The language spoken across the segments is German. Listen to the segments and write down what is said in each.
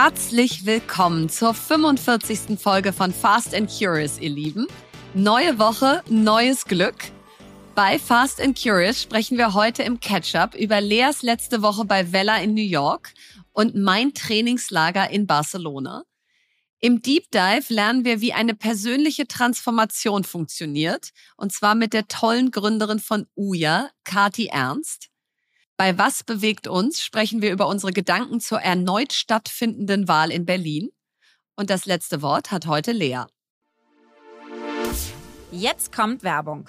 Herzlich willkommen zur 45. Folge von Fast and Curious, ihr Lieben. Neue Woche, neues Glück. Bei Fast and Curious sprechen wir heute im Catch-up über Leas letzte Woche bei Vella in New York und mein Trainingslager in Barcelona. Im Deep Dive lernen wir, wie eine persönliche Transformation funktioniert, und zwar mit der tollen Gründerin von Uja, Kati Ernst. Bei Was bewegt uns sprechen wir über unsere Gedanken zur erneut stattfindenden Wahl in Berlin. Und das letzte Wort hat heute Lea. Jetzt kommt Werbung.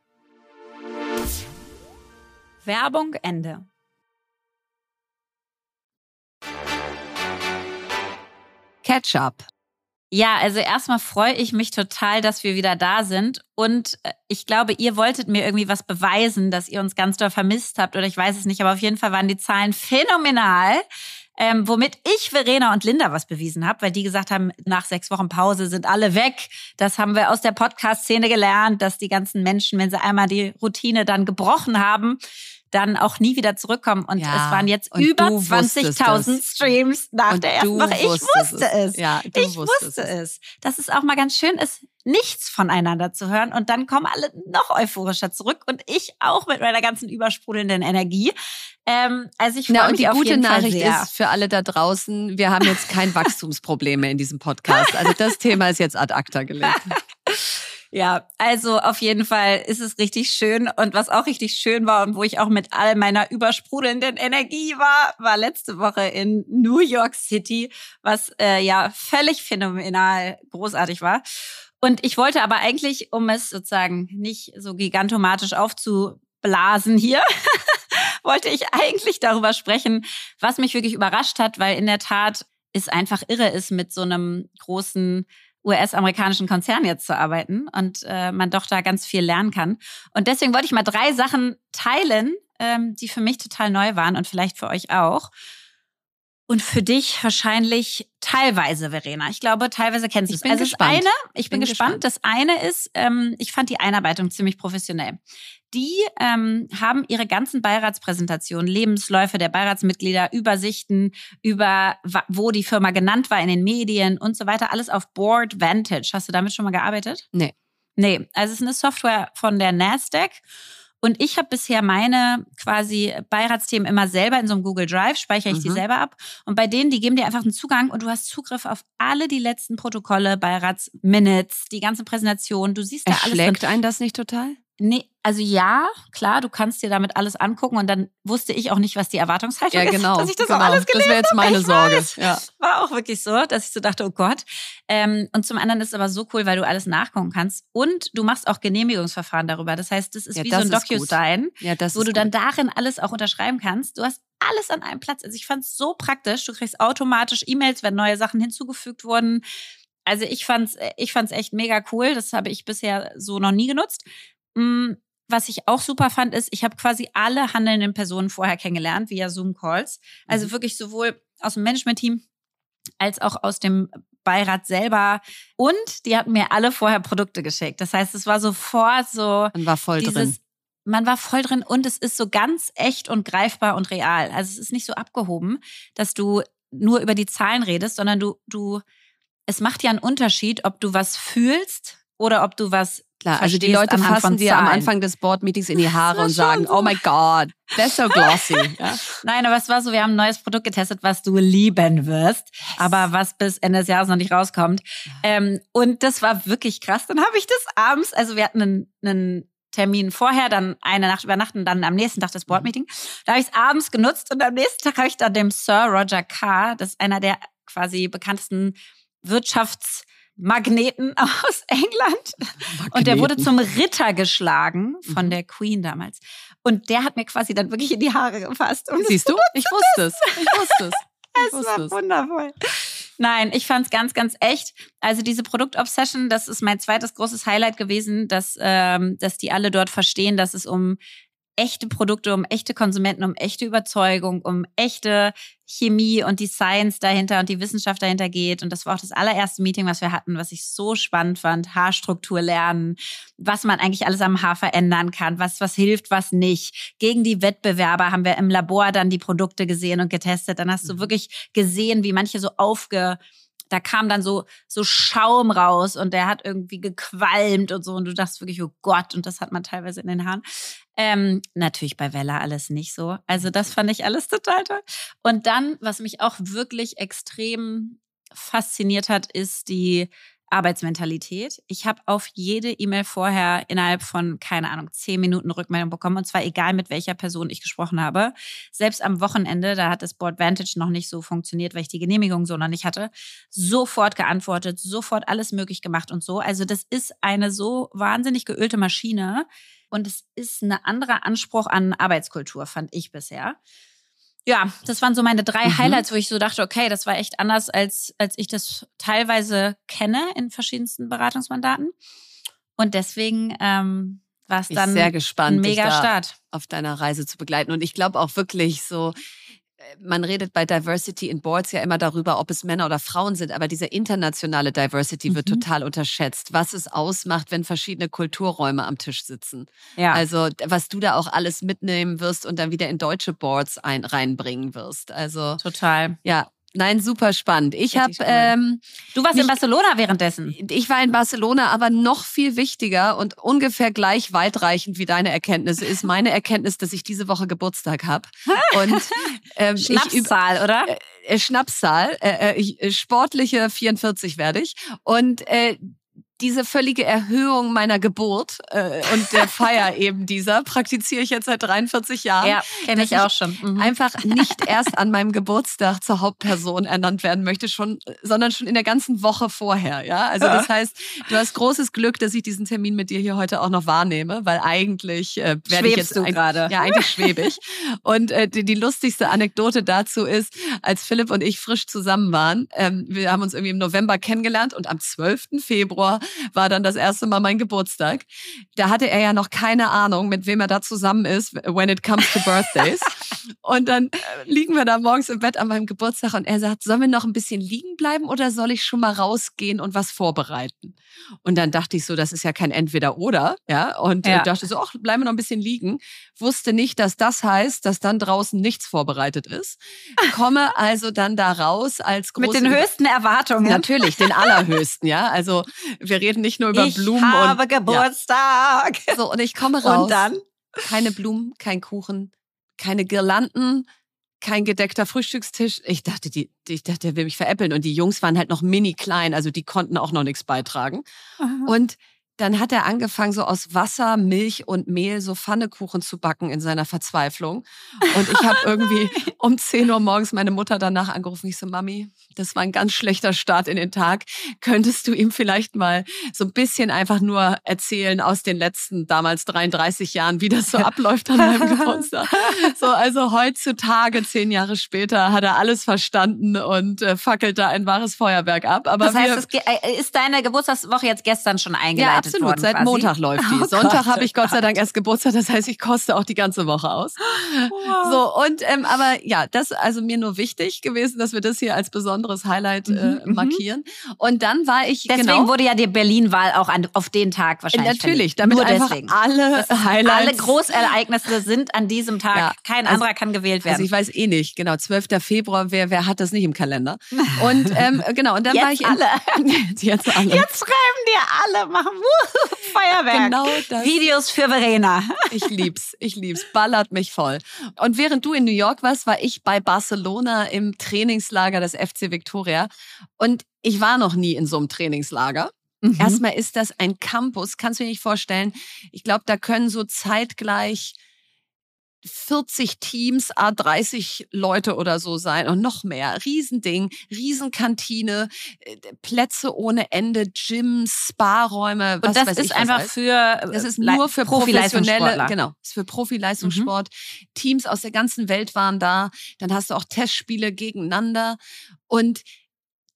Werbung Ende. Catch-up. Ja, also erstmal freue ich mich total, dass wir wieder da sind. Und äh, ich glaube, ihr wolltet mir irgendwie was beweisen, dass ihr uns ganz doll vermisst habt. Oder ich weiß es nicht, aber auf jeden Fall waren die Zahlen phänomenal. Ähm, womit ich Verena und Linda was bewiesen habe, weil die gesagt haben, nach sechs Wochen Pause sind alle weg. Das haben wir aus der Podcast-Szene gelernt, dass die ganzen Menschen, wenn sie einmal die Routine dann gebrochen haben, dann auch nie wieder zurückkommen. Und ja, es waren jetzt über 20.000 Streams nach und der ersten Woche. Ich wusste es. es. Ja, ich wusste es. es. Das ist auch mal ganz schön ist, nichts voneinander zu hören. Und dann kommen alle noch euphorischer zurück und ich auch mit meiner ganzen übersprudelnden Energie. Ähm, also ich freue mich die auf gute jeden Fall Nachricht sehr. ist für alle da draußen, wir haben jetzt kein Wachstumsproblem mehr in diesem Podcast. Also das Thema ist jetzt ad acta gelegt. Ja, also auf jeden Fall ist es richtig schön. Und was auch richtig schön war und wo ich auch mit all meiner übersprudelnden Energie war, war letzte Woche in New York City, was äh, ja völlig phänomenal großartig war. Und ich wollte aber eigentlich, um es sozusagen nicht so gigantomatisch aufzublasen hier, wollte ich eigentlich darüber sprechen, was mich wirklich überrascht hat, weil in der Tat es einfach irre ist, mit so einem großen US-amerikanischen Konzern jetzt zu arbeiten und äh, man doch da ganz viel lernen kann. Und deswegen wollte ich mal drei Sachen teilen, ähm, die für mich total neu waren und vielleicht für euch auch. Und für dich wahrscheinlich teilweise, Verena. Ich glaube, teilweise kennst du es. also gespannt. das eine, ich bin, Bin gespannt. gespannt. Das eine ist, ähm, ich fand die Einarbeitung ziemlich professionell. Die ähm, haben ihre ganzen Beiratspräsentationen, Lebensläufe der Beiratsmitglieder, Übersichten über, wo die Firma genannt war in den Medien und so weiter, alles auf Board Vantage. Hast du damit schon mal gearbeitet? Nee. Nee, also es ist eine Software von der Nasdaq. Und ich habe bisher meine quasi Beiratsthemen immer selber in so einem Google Drive, speichere ich die Mhm. selber ab. Und bei denen, die geben dir einfach einen Zugang und du hast Zugriff auf alle die letzten Protokolle, Beiratsminutes, die ganzen Präsentationen. Du siehst da alles drin. Erschlägt einen das nicht total? Nee, also ja, klar, du kannst dir damit alles angucken und dann wusste ich auch nicht, was die Erwartungshaltung Ja, ist, genau. dass ich das genau. auch alles das wäre jetzt meine ich Sorge. weiß. Ja. war auch wirklich so, dass ich so dachte, oh Gott. Ähm, und zum anderen ist es aber so cool, weil du alles nachgucken kannst und du machst auch Genehmigungsverfahren darüber. Das heißt, das ist Ja, wie das so ein ist. DocuSign, ja, wo ist du dann darin alles auch unterschreiben kannst. Du hast alles an einem Platz. Also ich fand es so praktisch. Du kriegst automatisch E-Mails, wenn neue Sachen hinzugefügt wurden. Also ich fand's, ich fand's echt mega cool. Das habe ich bisher so noch nie genutzt. Mm, Was ich auch super fand, ist, ich habe quasi alle handelnden Personen vorher kennengelernt via Zoom-Calls. Also Mhm. wirklich sowohl aus dem Management-Team als auch aus dem Beirat selber. Und die hatten mir alle vorher Produkte geschickt. Das heißt, es war sofort so Man war voll dieses, drin. man war voll drin und es ist so ganz echt und greifbar und real. Also es ist nicht so abgehoben, dass du nur über die Zahlen redest, sondern du, du, es macht ja einen Unterschied, ob du was fühlst oder ob du was Klar, also die Leute fassen dir am. Anfang des Board-Meetings in die Haare und sagen, so. oh my God, that's so glossy. ja. Nein, aber es war so, wir haben ein neues Produkt getestet, was du lieben wirst, aber was bis Ende des Jahres noch nicht rauskommt. Ähm, und das war wirklich krass. Dann habe ich das abends, also wir hatten einen, einen Termin vorher, dann eine Nacht übernachten, dann am nächsten Tag das Boardmeeting. Da habe ich es abends genutzt und am nächsten Tag habe ich dann dem Sir Roger Carr, das ist einer der quasi bekanntesten Wirtschaftsmagneten aus England, und der wurde zum Ritter geschlagen von Mhm. der Queen damals. Und der hat mir quasi dann wirklich in die Haare gefasst. Und Siehst du? Ich wusste es. Ich wusste es. Ich es war es. wundervoll. Nein, ich fand's ganz, ganz echt. Also diese Produktobsession, das ist mein zweites großes Highlight gewesen, dass, ähm, dass die alle dort verstehen, dass es um echte Produkte, um echte Konsumenten, um echte Überzeugung, um echte Chemie und die Science dahinter und die Wissenschaft dahinter geht. Und das war auch das allererste Meeting, was wir hatten, was ich so spannend fand. Haarstruktur lernen, was man eigentlich alles am Haar verändern kann, was, was hilft, was nicht. Gegen die Wettbewerber haben wir im Labor dann die Produkte gesehen und getestet. Dann hast du Mhm. wirklich gesehen, wie manche so aufge, da kam dann so, so Schaum raus und der hat irgendwie gequalmt und so. Und du dachtest wirklich, oh Gott, und das hat man teilweise in den Haaren. Ähm, natürlich bei Wella alles nicht so. Also das fand ich alles total toll. Und dann, was mich auch wirklich extrem fasziniert hat, ist die Arbeitsmentalität. Ich habe auf jede E-Mail vorher innerhalb von, keine Ahnung, zehn Minuten Rückmeldung bekommen. Und zwar egal, mit welcher Person ich gesprochen habe. Selbst am Wochenende, da hat das Board Vantage noch nicht so funktioniert, weil ich die Genehmigung so noch nicht hatte. Sofort geantwortet, sofort alles möglich gemacht und so. Also das ist eine so wahnsinnig geölte Maschine. Und es ist ein anderer Anspruch an Arbeitskultur, fand ich bisher. Ja, das waren so meine drei Mhm. Highlights, wo ich so dachte, okay, das war echt anders, als, als ich das teilweise kenne in verschiedensten Beratungsmandaten. Und deswegen ähm, war es dann sehr ein gespannt, dich mega Start. auf deiner Reise zu begleiten. Und ich glaube auch wirklich so, man redet bei Diversity in Boards ja immer darüber, ob es Männer oder Frauen sind, aber diese internationale Diversity wird Mhm. total unterschätzt, was es ausmacht, wenn verschiedene Kulturräume am Tisch sitzen. Ja. Also was du da auch alles mitnehmen wirst und dann wieder in deutsche Boards ein, reinbringen wirst. Also Total. ja, Nein, super spannend. Ich habe. Ähm, Du warst in Barcelona währenddessen. ich war in Barcelona, aber noch viel wichtiger und ungefähr gleich weitreichend wie deine Erkenntnisse ist meine Erkenntnis, dass ich diese Woche Geburtstag habe. Und ähm, ich Schnapszahl, oder? äh, Schnapszahl, äh, äh, ich, äh, sportliche 44 werde ich. Und äh, diese völlige Erhöhung meiner Geburt äh, und der Feier eben dieser praktiziere ich jetzt seit 43 Jahren. Ja, kenne ich auch schon. Mhm. Einfach nicht erst an meinem Geburtstag zur Hauptperson ernannt werden möchte, schon, sondern schon in der ganzen Woche vorher. Ja, also das heißt, du hast großes Glück, dass ich diesen Termin mit dir hier heute auch noch wahrnehme, weil eigentlich äh, werde ich jetzt du gerade. Ja, eigentlich schwebe ich. Und äh, die, die lustigste Anekdote dazu ist, als Philipp und ich frisch zusammen waren, ähm, wir haben uns irgendwie im November kennengelernt und am 12. Februar war dann das erste Mal mein Geburtstag. Da hatte er ja noch keine Ahnung, mit wem er da zusammen ist, when it comes to birthdays. und dann äh, liegen wir da morgens im Bett an meinem Geburtstag und er sagt, sollen wir noch ein bisschen liegen bleiben oder soll ich schon mal rausgehen und was vorbereiten? Und dann dachte ich so, das ist ja kein Entweder-Oder, ja, und Ja. äh, dachte so, ach, bleiben wir noch ein bisschen liegen. Wusste nicht, dass das heißt, dass dann draußen nichts vorbereitet ist. Komme also dann da raus als große Mit den höchsten Erwartungen. Natürlich, den allerhöchsten, ja. Also wir reden nicht nur über ich Blumen habe und Geburtstag. ja. so und ich komme raus. Und dann? keine Blumen, kein Kuchen, keine Girlanden, kein gedeckter Frühstückstisch. Ich dachte, die, ich dachte, der will mich veräppeln und die Jungs waren halt noch mini klein, also die konnten auch noch nichts beitragen. Und dann hat er angefangen, so aus Wasser, Milch und Mehl so Pfannekuchen zu backen in seiner Verzweiflung. Und ich habe irgendwie um 10 Uhr morgens meine Mutter danach angerufen. Ich so, Mami, das war ein ganz schlechter Start in den Tag. Könntest du ihm vielleicht mal so ein bisschen einfach nur erzählen aus den letzten damals 33 Jahren, wie das so abläuft an meinem Geburtstag? So, also heutzutage, zehn Jahre später, hat er alles verstanden und äh, fackelt da ein wahres Feuerwerk ab. Aber Das heißt, wir, äh, ist deine Geburtstagswoche jetzt gestern schon eingeleitet absolut. worden? Seit quasi? Montag läuft die. Oh Sonntag habe ich Gott sei Dank erst Geburtstag. Das heißt, ich koste auch die ganze Woche aus. Wow. So und ähm, aber ja, das also mir nur wichtig gewesen, dass wir das hier als besonderes Highlight äh, Mhm, mhm. markieren. Und dann war ich Deswegen genau wurde ja die Berlin-Wahl auch an, auf den Tag wahrscheinlich natürlich, damit Nur einfach deswegen. alle Highlights. Alle Großereignisse sind an diesem Tag. Ja, Kein also- anderer kann gewählt werden. Also ich weiß eh nicht, genau, 12. Februar, wer, wer hat das nicht im Kalender? Und ähm, genau, und dann Jetzt war ich in, alle. jetzt alle. Jetzt schreiben dir alle, machen Wuhu, Feuerwerk. Genau das. Videos für Verena. Ich lieb's, ich lieb's, ballert mich voll. Und während du in New York warst, war ich bei Barcelona im Trainingslager des FC Victoria. Und ich war noch nie in so einem Trainingslager. Mhm. Erstmal ist das ein Campus, kannst du dir nicht vorstellen. Ich glaube, da können so zeitgleich 40 Teams, a 30 Leute oder so sein und noch mehr. Riesending, Riesenkantine, äh, Plätze ohne Ende, Gyms, Spa-Räume. was Und das weiß ist ich, einfach für Das ist nur für professionelle, genau, ist für Profi-Leistungssport. Teams aus der ganzen Welt waren da. Dann hast du auch Testspiele gegeneinander und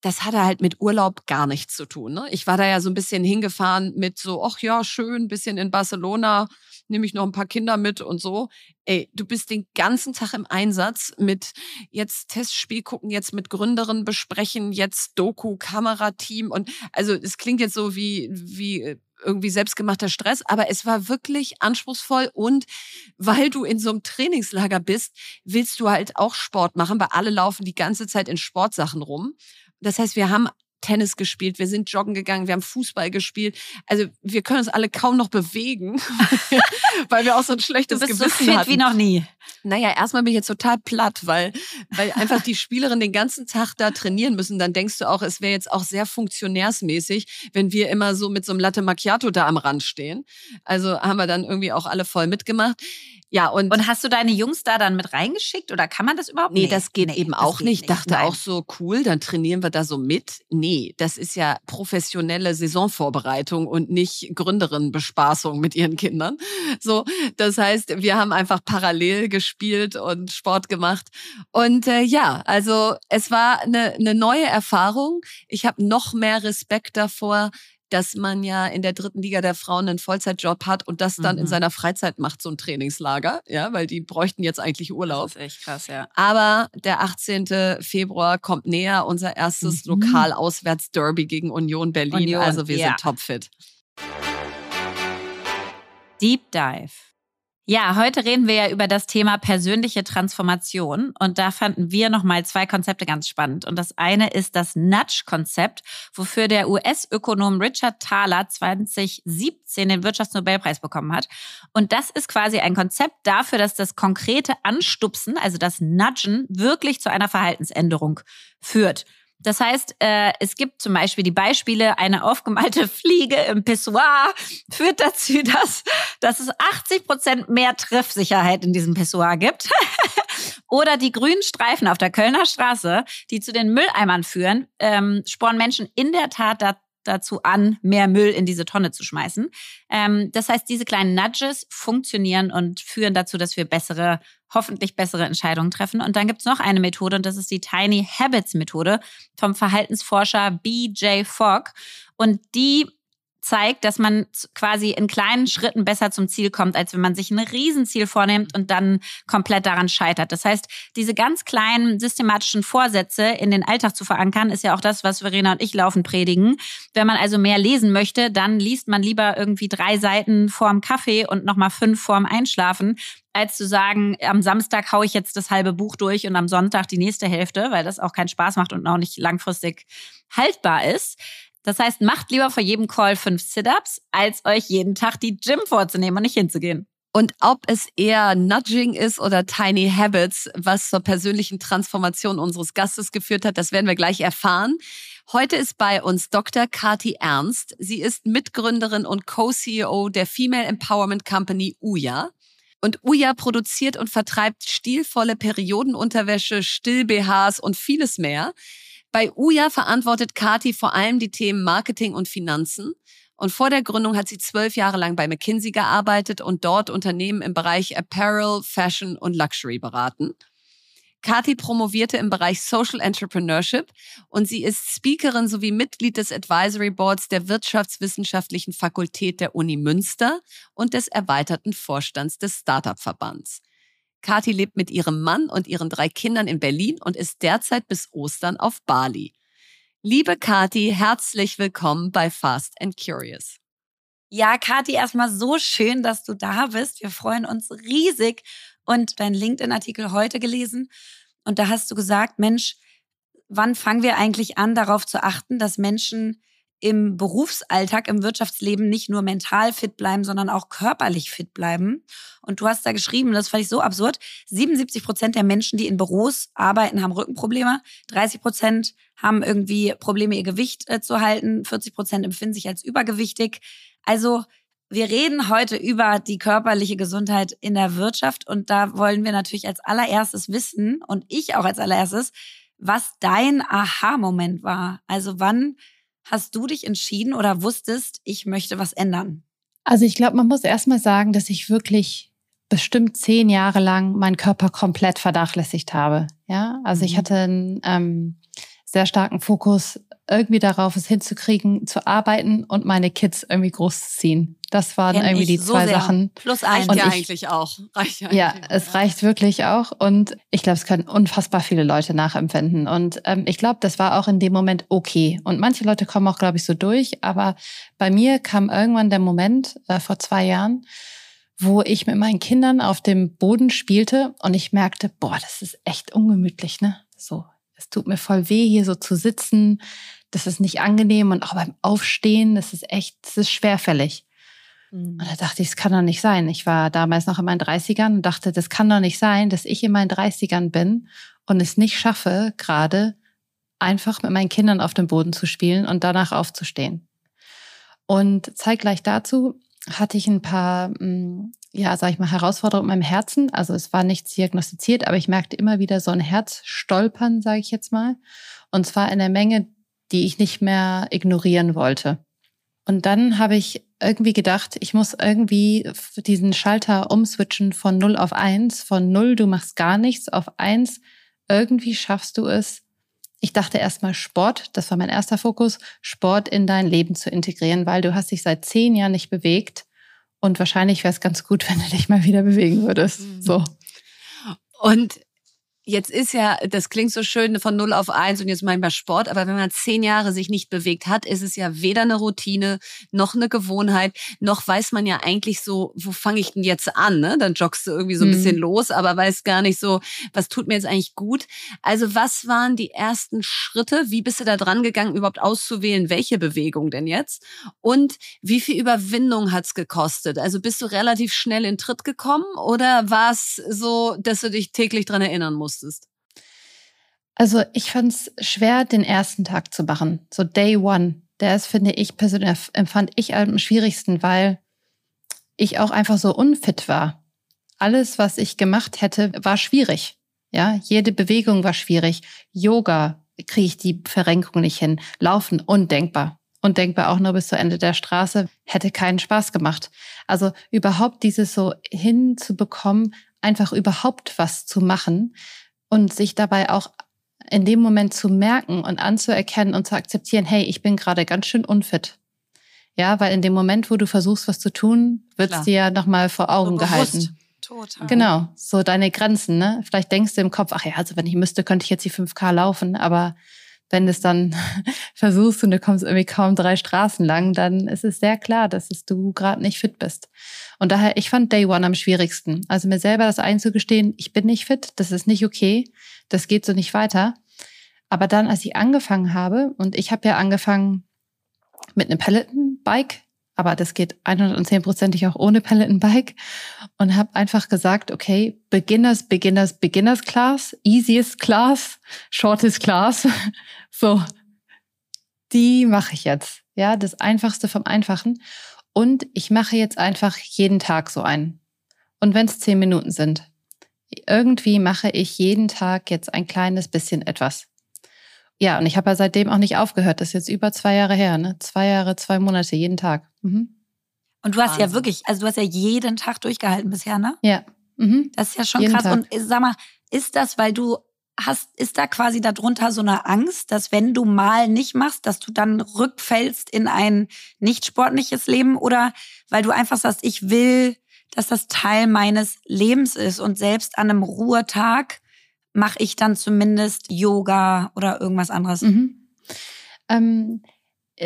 das hatte halt mit Urlaub gar nichts zu tun. Ne? Ich war da ja so ein bisschen hingefahren mit so, ach ja, schön, bisschen in Barcelona, nehme ich noch ein paar Kinder mit und so. Ey, du bist den ganzen Tag im Einsatz mit jetzt Testspiel gucken, jetzt mit Gründerin besprechen, jetzt Doku, Kamerateam und also es klingt jetzt so wie wie äh, irgendwie selbstgemachter Stress, aber es war wirklich anspruchsvoll und weil du in so einem Trainingslager bist, willst du halt auch Sport machen, weil alle laufen die ganze Zeit in Sportsachen rum. Das heißt, wir haben Tennis gespielt, wir sind joggen gegangen, wir haben Fußball gespielt. Also wir können uns alle kaum noch bewegen, weil wir auch so ein Du schlechtes bist so Gewissen fit hatten. wie noch nie. Naja, erstmal bin ich jetzt total platt, weil, weil einfach die Spielerinnen den ganzen Tag da trainieren müssen. Dann denkst du auch, es wäre jetzt auch sehr funktionärsmäßig, wenn wir immer so mit so einem Latte Macchiato da am Rand stehen. Also haben wir dann irgendwie auch alle voll mitgemacht. Ja, und, Und hast du deine Jungs da dann mit reingeschickt oder kann man das überhaupt Nee, nicht? das geht eben das auch geht nicht. Dachte Nein. auch so, cool, dann trainieren wir da so mit. Nee, das ist ja professionelle Saisonvorbereitung und nicht Gründerinnenbespaßung mit ihren Kindern. So, das heißt, wir haben einfach parallel gespielt und Sport gemacht. Und äh, ja, also es war eine, eine neue Erfahrung. Ich habe noch mehr Respekt davor, dass man ja in der dritten Liga der Frauen einen Vollzeitjob hat und das dann in Mhm. seiner Freizeit macht, so ein Trainingslager, ja, weil die bräuchten jetzt eigentlich Urlaub. Das ist echt krass, ja. Aber der 18. Februar kommt näher, unser erstes Mhm. Lokal-Auswärts-Derby gegen Union Berlin. Union, also wir ja. sind topfit. Deep Dive. Ja, heute reden wir ja über das Thema persönliche Transformation und da fanden wir nochmal zwei Konzepte ganz spannend. Und das eine ist das Nudge-Konzept, wofür der US-Ökonom Richard Thaler 2017 den Wirtschaftsnobelpreis bekommen hat. Und das ist quasi ein Konzept dafür, dass das konkrete Anstupsen, also das Nudgen, wirklich zu einer Verhaltensänderung führt. Das heißt, äh, es gibt zum Beispiel die Beispiele, eine aufgemalte Fliege im Pissoir führt dazu, dass, dass es 80 Prozent mehr Treffsicherheit in diesem Pissoir gibt. Oder die grünen Streifen auf der Kölner Straße, die zu den Mülleimern führen, ähm, spornen Menschen in der Tat dazu an, mehr Müll in diese Tonne zu schmeißen. Ähm, das heißt, diese kleinen Nudges funktionieren und führen dazu, dass wir bessere, hoffentlich bessere Entscheidungen treffen. Und dann gibt es noch eine Methode und das ist die Tiny Habits Methode vom Verhaltensforscher BJ Fogg. Und die zeigt, dass man quasi in kleinen Schritten besser zum Ziel kommt, als wenn man sich ein Riesenziel vornimmt und dann komplett daran scheitert. Das heißt, diese ganz kleinen systematischen Vorsätze in den Alltag zu verankern, ist ja auch das, was Verena und ich laufen predigen. Wenn man also mehr lesen möchte, dann liest man lieber irgendwie drei Seiten vorm Kaffee und nochmal fünf vorm Einschlafen, als zu sagen, am Samstag haue ich jetzt das halbe Buch durch und am Sonntag die nächste Hälfte, weil das auch keinen Spaß macht und auch nicht langfristig haltbar ist. Das heißt, macht lieber vor jedem Call fünf Sit-ups, als euch jeden Tag die Gym vorzunehmen und nicht hinzugehen. Und ob es eher Nudging ist oder Tiny Habits, was zur persönlichen Transformation unseres Gastes geführt hat, das werden wir gleich erfahren. Heute ist bei uns Dr. Kati Ernst. Sie ist Mitgründerin und Co-CEO der Female Empowerment Company Uya. Und Uya produziert und vertreibt stilvolle Periodenunterwäsche, Still-BHs und vieles mehr. Bei Uja verantwortet Kati vor allem die Themen Marketing und Finanzen. Und vor der Gründung hat sie zwölf Jahre lang bei McKinsey gearbeitet und dort Unternehmen im Bereich Apparel, Fashion und Luxury beraten. Kati promovierte im Bereich Social Entrepreneurship und sie ist Speakerin sowie Mitglied des Advisory Boards der Wirtschaftswissenschaftlichen Fakultät der Uni Münster und des erweiterten Vorstands des Startup-Verbands. Kathi lebt mit ihrem Mann und ihren drei Kindern in Berlin und ist derzeit bis Ostern auf Bali. Liebe Kathi, herzlich willkommen bei Fast and Curious. Ja, Kathi, erstmal so schön, dass du da bist. Wir freuen uns riesig und dein LinkedIn-Artikel heute gelesen. Und da hast du gesagt, Mensch, wann fangen wir eigentlich an, darauf zu achten, dass Menschen im Berufsalltag, im Wirtschaftsleben nicht nur mental fit bleiben, sondern auch körperlich fit bleiben. Und du hast da geschrieben, das fand ich so absurd, 77 Prozent der Menschen, die in Büros arbeiten, haben Rückenprobleme, 30 Prozent haben irgendwie Probleme, ihr Gewicht äh, zu halten, 40 Prozent empfinden sich als übergewichtig. Also wir reden heute über die körperliche Gesundheit in der Wirtschaft und da wollen wir natürlich als allererstes wissen und ich auch als allererstes, was dein Aha-Moment war. Also wann hast du dich entschieden oder wusstest, ich möchte was ändern? Also ich glaube, man muss erstmal sagen, dass ich wirklich bestimmt zehn Jahre lang meinen Körper komplett vernachlässigt habe. Ja, also ich mhm. hatte einen ähm, sehr starken Fokus irgendwie darauf, es hinzukriegen, zu arbeiten und meine Kids irgendwie großzuziehen. Das waren Kenn irgendwie die so zwei sehr. Sachen. Plus. Reicht ja eigentlich auch. Reicht ja, ja es reicht wirklich auch. Und ich glaube, es können unfassbar viele Leute nachempfinden. Und ähm, ich glaube, das war auch in dem Moment okay. Und manche Leute kommen auch, glaube ich, so durch. Aber bei mir kam irgendwann der Moment äh, vor zwei Jahren, wo ich mit meinen Kindern auf dem Boden spielte und ich merkte, boah, das ist echt ungemütlich, ne? So, es tut mir voll weh, hier so zu sitzen. Das ist nicht angenehm und auch beim Aufstehen, das ist echt, das ist schwerfällig. Mhm. Und da dachte ich, es kann doch nicht sein. Ich war damals noch in meinen 30ern und dachte, das kann doch nicht sein, dass ich in meinen 30ern bin und es nicht schaffe, gerade einfach mit meinen Kindern auf dem Boden zu spielen und danach aufzustehen. Und zeitgleich dazu hatte ich ein paar, mm, ja, sag ich mal, Herausforderungen in meinem Herzen. Also es war nichts diagnostiziert, aber ich merkte immer wieder so ein Herzstolpern, sage ich jetzt mal. Und zwar in der Menge, die ich nicht mehr ignorieren wollte. Und dann habe ich irgendwie gedacht, ich muss irgendwie diesen Schalter umswitchen von 0 auf 1, von 0, du machst gar nichts, auf 1, irgendwie schaffst du es. Ich dachte erstmal Sport, das war mein erster Fokus, Sport in dein Leben zu integrieren, weil du hast dich seit zehn Jahren nicht bewegt und wahrscheinlich wäre es ganz gut, wenn du dich mal wieder bewegen würdest. Mhm. So. Und Jetzt ist ja, das klingt so schön von 0 auf 1 und jetzt manchmal Sport, aber wenn man zehn Jahre sich nicht bewegt hat, ist es ja weder eine Routine noch eine Gewohnheit, noch weiß man ja eigentlich so, wo fange ich denn jetzt an? Ne? Dann joggst du irgendwie so ein mhm. bisschen los, aber weiß gar nicht so, was tut mir jetzt eigentlich gut. Also was waren die ersten Schritte? Wie bist du da dran gegangen, überhaupt auszuwählen, welche Bewegung denn jetzt? Und wie viel Überwindung hat's gekostet? Also bist du relativ schnell in Tritt gekommen oder war es so, dass du dich täglich dran erinnern musst? Musstest? Also ich fand es schwer, den ersten Tag zu machen. So Day One. Der ist, finde ich persönlich, empfand ich am schwierigsten, weil ich auch einfach so unfit war. Alles, was ich gemacht hätte, war schwierig. Ja, jede Bewegung war schwierig. Yoga kriege ich die Verrenkung nicht hin. Laufen undenkbar. Undenkbar auch nur bis zu Ende der Straße hätte keinen Spaß gemacht. Also überhaupt dieses so hinzubekommen, einfach überhaupt was zu machen und sich dabei auch in dem Moment zu merken und anzuerkennen und zu akzeptieren, hey, ich bin gerade ganz schön unfit. Ja, weil in dem Moment, wo du versuchst, was zu tun, wird es dir ja nochmal vor Augen so gehalten. Total. Genau, so deine Grenzen, ne? Vielleicht denkst du im Kopf, ach ja, also wenn ich müsste, könnte ich jetzt die 5K laufen, aber wenn du es dann versuchst und du kommst irgendwie kaum drei Straßen lang, dann ist es sehr klar, dass es du gerade nicht fit bist. Und daher, ich fand Day One am schwierigsten. Also mir selber das einzugestehen, ich bin nicht fit, das ist nicht okay, das geht so nicht weiter. Aber dann, als ich angefangen habe, und ich habe ja angefangen mit einem Peloton-Bike, aber das geht 110%ig auch ohne Peloton-Bike und habe einfach gesagt, okay, Beginners, Beginners, Beginners Class, Easiest Class, Shortest Class, so, die mache ich jetzt. Ja, das Einfachste vom Einfachen. Und ich mache jetzt einfach jeden Tag so einen. Und wenn es zehn Minuten sind. Irgendwie mache ich jeden Tag jetzt ein kleines bisschen etwas. Ja, und ich habe ja seitdem auch nicht aufgehört. Das ist jetzt über zwei Jahre her, ne? Zwei Jahre, zwei Monate, jeden Tag. Mhm. Und du hast Wahnsinn. ja wirklich, also du hast ja jeden Tag durchgehalten bisher, ne? Ja. Mhm. Das ist ja schon jeden krass. Tag. Und äh, sag mal, ist das, weil du hast, ist da quasi darunter so eine Angst, dass wenn du mal nicht machst, dass du dann rückfällst in ein nicht sportliches Leben oder weil du einfach sagst, ich will, dass das Teil meines Lebens ist und selbst an einem Ruhetag mache ich dann zumindest Yoga oder irgendwas anderes. Mhm. Ähm,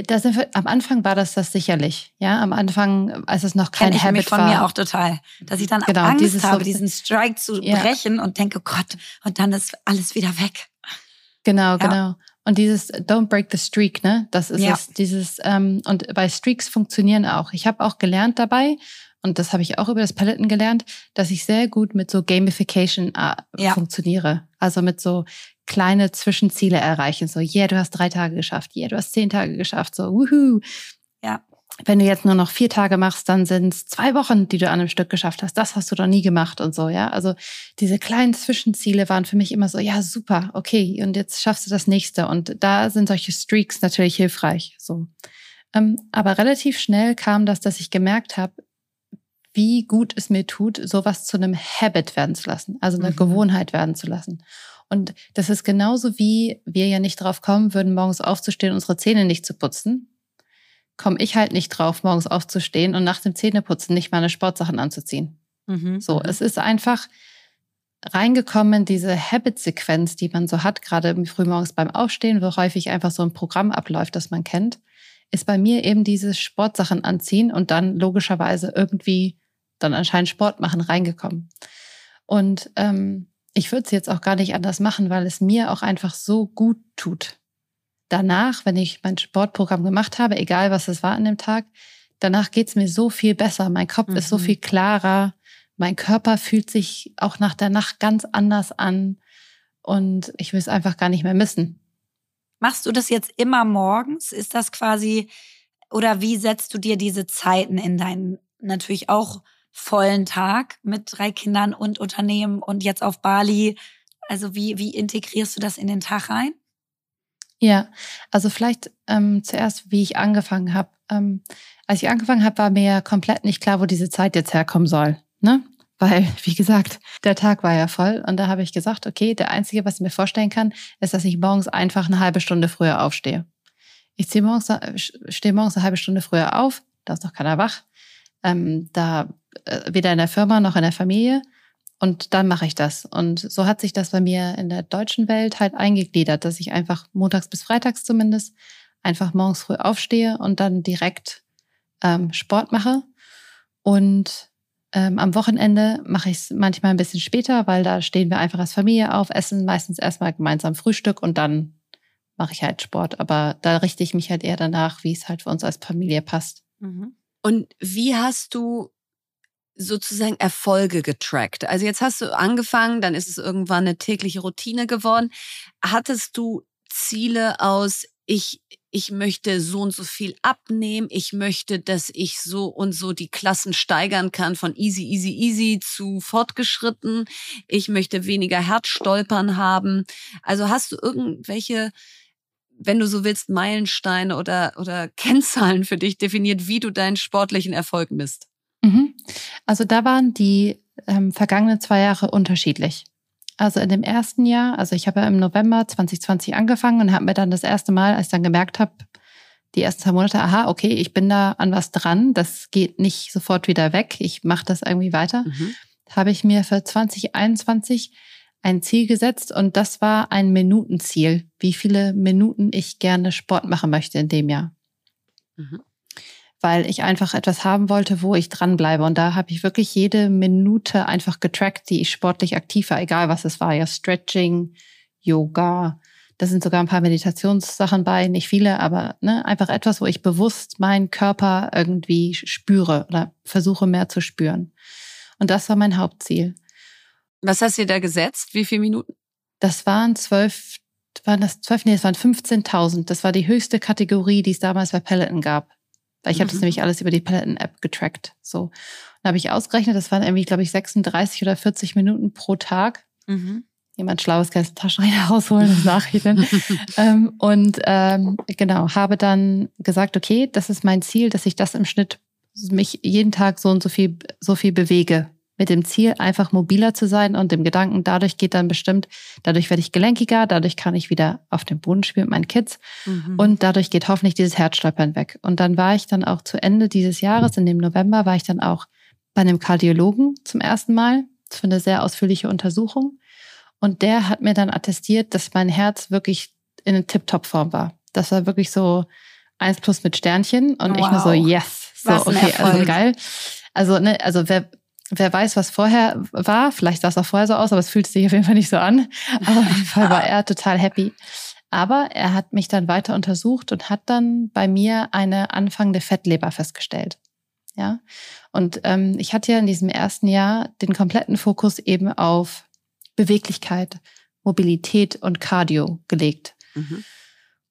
da sind wir, am Anfang war das das sicherlich, ja. Am Anfang, als es noch kein Kenn ich Habit mich von war. mir auch total, dass ich dann genau, Angst habe, so, diesen Strike zu ja. brechen und denke, Gott, und dann ist alles wieder weg. Genau, ja. genau. Und dieses Don't break the streak, ne? Das ist ja. es. Dieses ähm, und bei Streaks funktionieren auch. Ich habe auch gelernt dabei und das habe ich auch über das Paletten gelernt, dass ich sehr gut mit so Gamification äh, ja. funktioniere. Also mit so kleine Zwischenziele erreichen. So, yeah, du hast drei Tage geschafft. Yeah, du hast zehn Tage geschafft. So, wuhu. Ja. Wenn du jetzt nur noch vier Tage machst, dann sind es zwei Wochen, die du an einem Stück geschafft hast. Das hast du doch nie gemacht und so, ja. Also diese kleinen Zwischenziele waren für mich immer so, ja, super, okay, und jetzt schaffst du das nächste. Und da sind solche Streaks natürlich hilfreich. So. Ähm, aber relativ schnell kam das, dass ich gemerkt habe, wie gut es mir tut, sowas zu einem Habit werden zu lassen, also eine mhm. Gewohnheit werden zu lassen. Und das ist genauso wie wir ja nicht drauf kommen würden, morgens aufzustehen, unsere Zähne nicht zu putzen, komme ich halt nicht drauf, morgens aufzustehen und nach dem Zähneputzen nicht meine Sportsachen anzuziehen. Mhm. So, mhm. es ist einfach reingekommen, diese Habit-Sequenz, die man so hat, gerade frühmorgens beim Aufstehen, wo häufig einfach so ein Programm abläuft, das man kennt, ist bei mir eben dieses Sportsachen anziehen und dann logischerweise irgendwie dann anscheinend Sport machen reingekommen. Und ähm, ich würde es jetzt auch gar nicht anders machen, weil es mir auch einfach so gut tut. Danach, wenn ich mein Sportprogramm gemacht habe, egal was es war an dem Tag, danach geht's mir so viel besser. Mein Kopf mhm. ist so mhm. viel klarer. Mein Körper fühlt sich auch nach der Nacht ganz anders an. Und ich will es einfach gar nicht mehr missen. Machst du das jetzt immer morgens? Ist das quasi, oder wie setzt du dir diese Zeiten in deinen natürlich auch vollen Tag mit drei Kindern und Unternehmen und jetzt auf Bali. Also wie, wie integrierst du das in den Tag rein? Ja, also vielleicht ähm, zuerst, wie ich angefangen habe. Ähm, als ich angefangen habe, war mir komplett nicht klar, wo diese Zeit jetzt herkommen soll. Ne? Weil, wie gesagt, der Tag war ja voll und da habe ich gesagt, okay, der Einzige, was ich mir vorstellen kann, ist, dass ich morgens einfach eine halbe Stunde früher aufstehe. Ich stehe morgens, stehe morgens eine halbe Stunde früher auf, da ist noch keiner wach. Ähm, da äh, weder in der Firma noch in der Familie. Und dann mache ich das. Und so hat sich das bei mir in der deutschen Welt halt eingegliedert, dass ich einfach montags bis freitags zumindest einfach morgens früh aufstehe und dann direkt ähm, Sport mache. Und ähm, am Wochenende mache ich es manchmal ein bisschen später, weil da stehen wir einfach als Familie auf, essen meistens erstmal gemeinsam Frühstück und dann mache ich halt Sport. Aber da richte ich mich halt eher danach, wie es halt für uns als Familie passt. Mhm. Und wie hast du sozusagen Erfolge getrackt? Also jetzt hast du angefangen, dann ist es irgendwann eine tägliche Routine geworden. Hattest du Ziele aus, ich, ich möchte so und so viel abnehmen, ich möchte, dass ich so und so die Klassen steigern kann von easy, easy, easy zu fortgeschritten, ich möchte weniger Herzstolpern haben. Also hast du irgendwelche wenn du so willst, Meilensteine oder, oder Kennzahlen für dich definiert, wie du deinen sportlichen Erfolg misst? Also da waren die ähm, vergangenen zwei Jahre unterschiedlich. Also in dem ersten Jahr, also ich habe ja im November 2020 angefangen und habe mir dann das erste Mal, als ich dann gemerkt habe, die ersten zwei Monate, aha, okay, ich bin da an was dran, das geht nicht sofort wieder weg, ich mache das irgendwie weiter, mhm. habe ich mir für 2021 ein Ziel gesetzt und das war ein Minutenziel, wie viele Minuten ich gerne Sport machen möchte in dem Jahr. Mhm. Weil ich einfach etwas haben wollte, wo ich dranbleibe. Und da habe ich wirklich jede Minute einfach getrackt, die ich sportlich aktiv war, egal was es war. Ja, Stretching, Yoga, da sind sogar ein paar Meditationssachen bei, nicht viele, aber ne, einfach etwas, wo ich bewusst meinen Körper irgendwie spüre oder versuche mehr zu spüren. Und das war mein Hauptziel. Was hast du dir da gesetzt? Wie viele Minuten? Das waren zwölf, waren das zwölf, nee, das waren 15.000. Das war die höchste Kategorie, die es damals bei Peloton gab. Weil ich mhm. habe das nämlich alles über die Peloton-App getrackt. So. Dann habe ich ausgerechnet, das waren irgendwie, glaube ich, 36 oder 40 Minuten pro Tag. Mhm. Jemand Schlaues kann Taschenrechner rausholen und nachrechnen. ähm, und ähm, genau, habe dann gesagt, okay, das ist mein Ziel, dass ich das im Schnitt mich jeden Tag so und so viel, so viel bewege mit dem Ziel, einfach mobiler zu sein und dem Gedanken, dadurch geht dann bestimmt, dadurch werde ich gelenkiger, dadurch kann ich wieder auf dem Boden spielen mit meinen Kids mhm. und dadurch geht hoffentlich dieses Herzstolpern weg. Und dann war ich dann auch zu Ende dieses Jahres, in dem November, war ich dann auch bei einem Kardiologen zum ersten Mal für eine sehr ausführliche Untersuchung. Und der hat mir dann attestiert, dass mein Herz wirklich in Tip-Top-Form war. Das war wirklich so eins plus mit Sternchen und wow. ich nur so, yes. So, okay, also geil. Also, ne, also wer, wer weiß, was vorher war. Vielleicht sah es auch vorher so aus, aber es fühlt sich auf jeden Fall nicht so an. Aber auf jeden Fall war er total happy. Aber er hat mich dann weiter untersucht und hat dann bei mir eine anfangende Fettleber festgestellt. Ja. Und ähm, ich hatte ja in diesem ersten Jahr den kompletten Fokus eben auf Beweglichkeit, Mobilität und Cardio gelegt. Mhm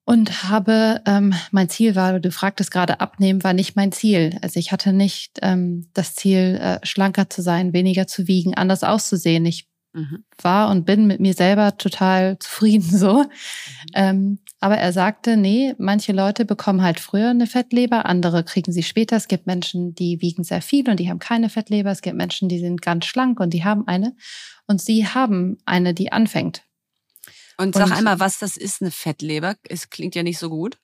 und habe ähm, mein Ziel war, du fragtest gerade, abnehmen war nicht mein Ziel. Also ich hatte nicht ähm, das Ziel, äh, schlanker zu sein, weniger zu wiegen, anders auszusehen. Ich mhm. war und bin mit mir selber total zufrieden so. Mhm. Ähm, aber er sagte, nee, manche Leute bekommen halt früher eine Fettleber, andere kriegen sie später. Es gibt Menschen, die wiegen sehr viel und die haben keine Fettleber. Es gibt Menschen, die sind ganz schlank und die haben eine. Und sie haben eine, die anfängt. Und sag und, einmal, was das ist, eine Fettleber. Es klingt ja nicht so gut.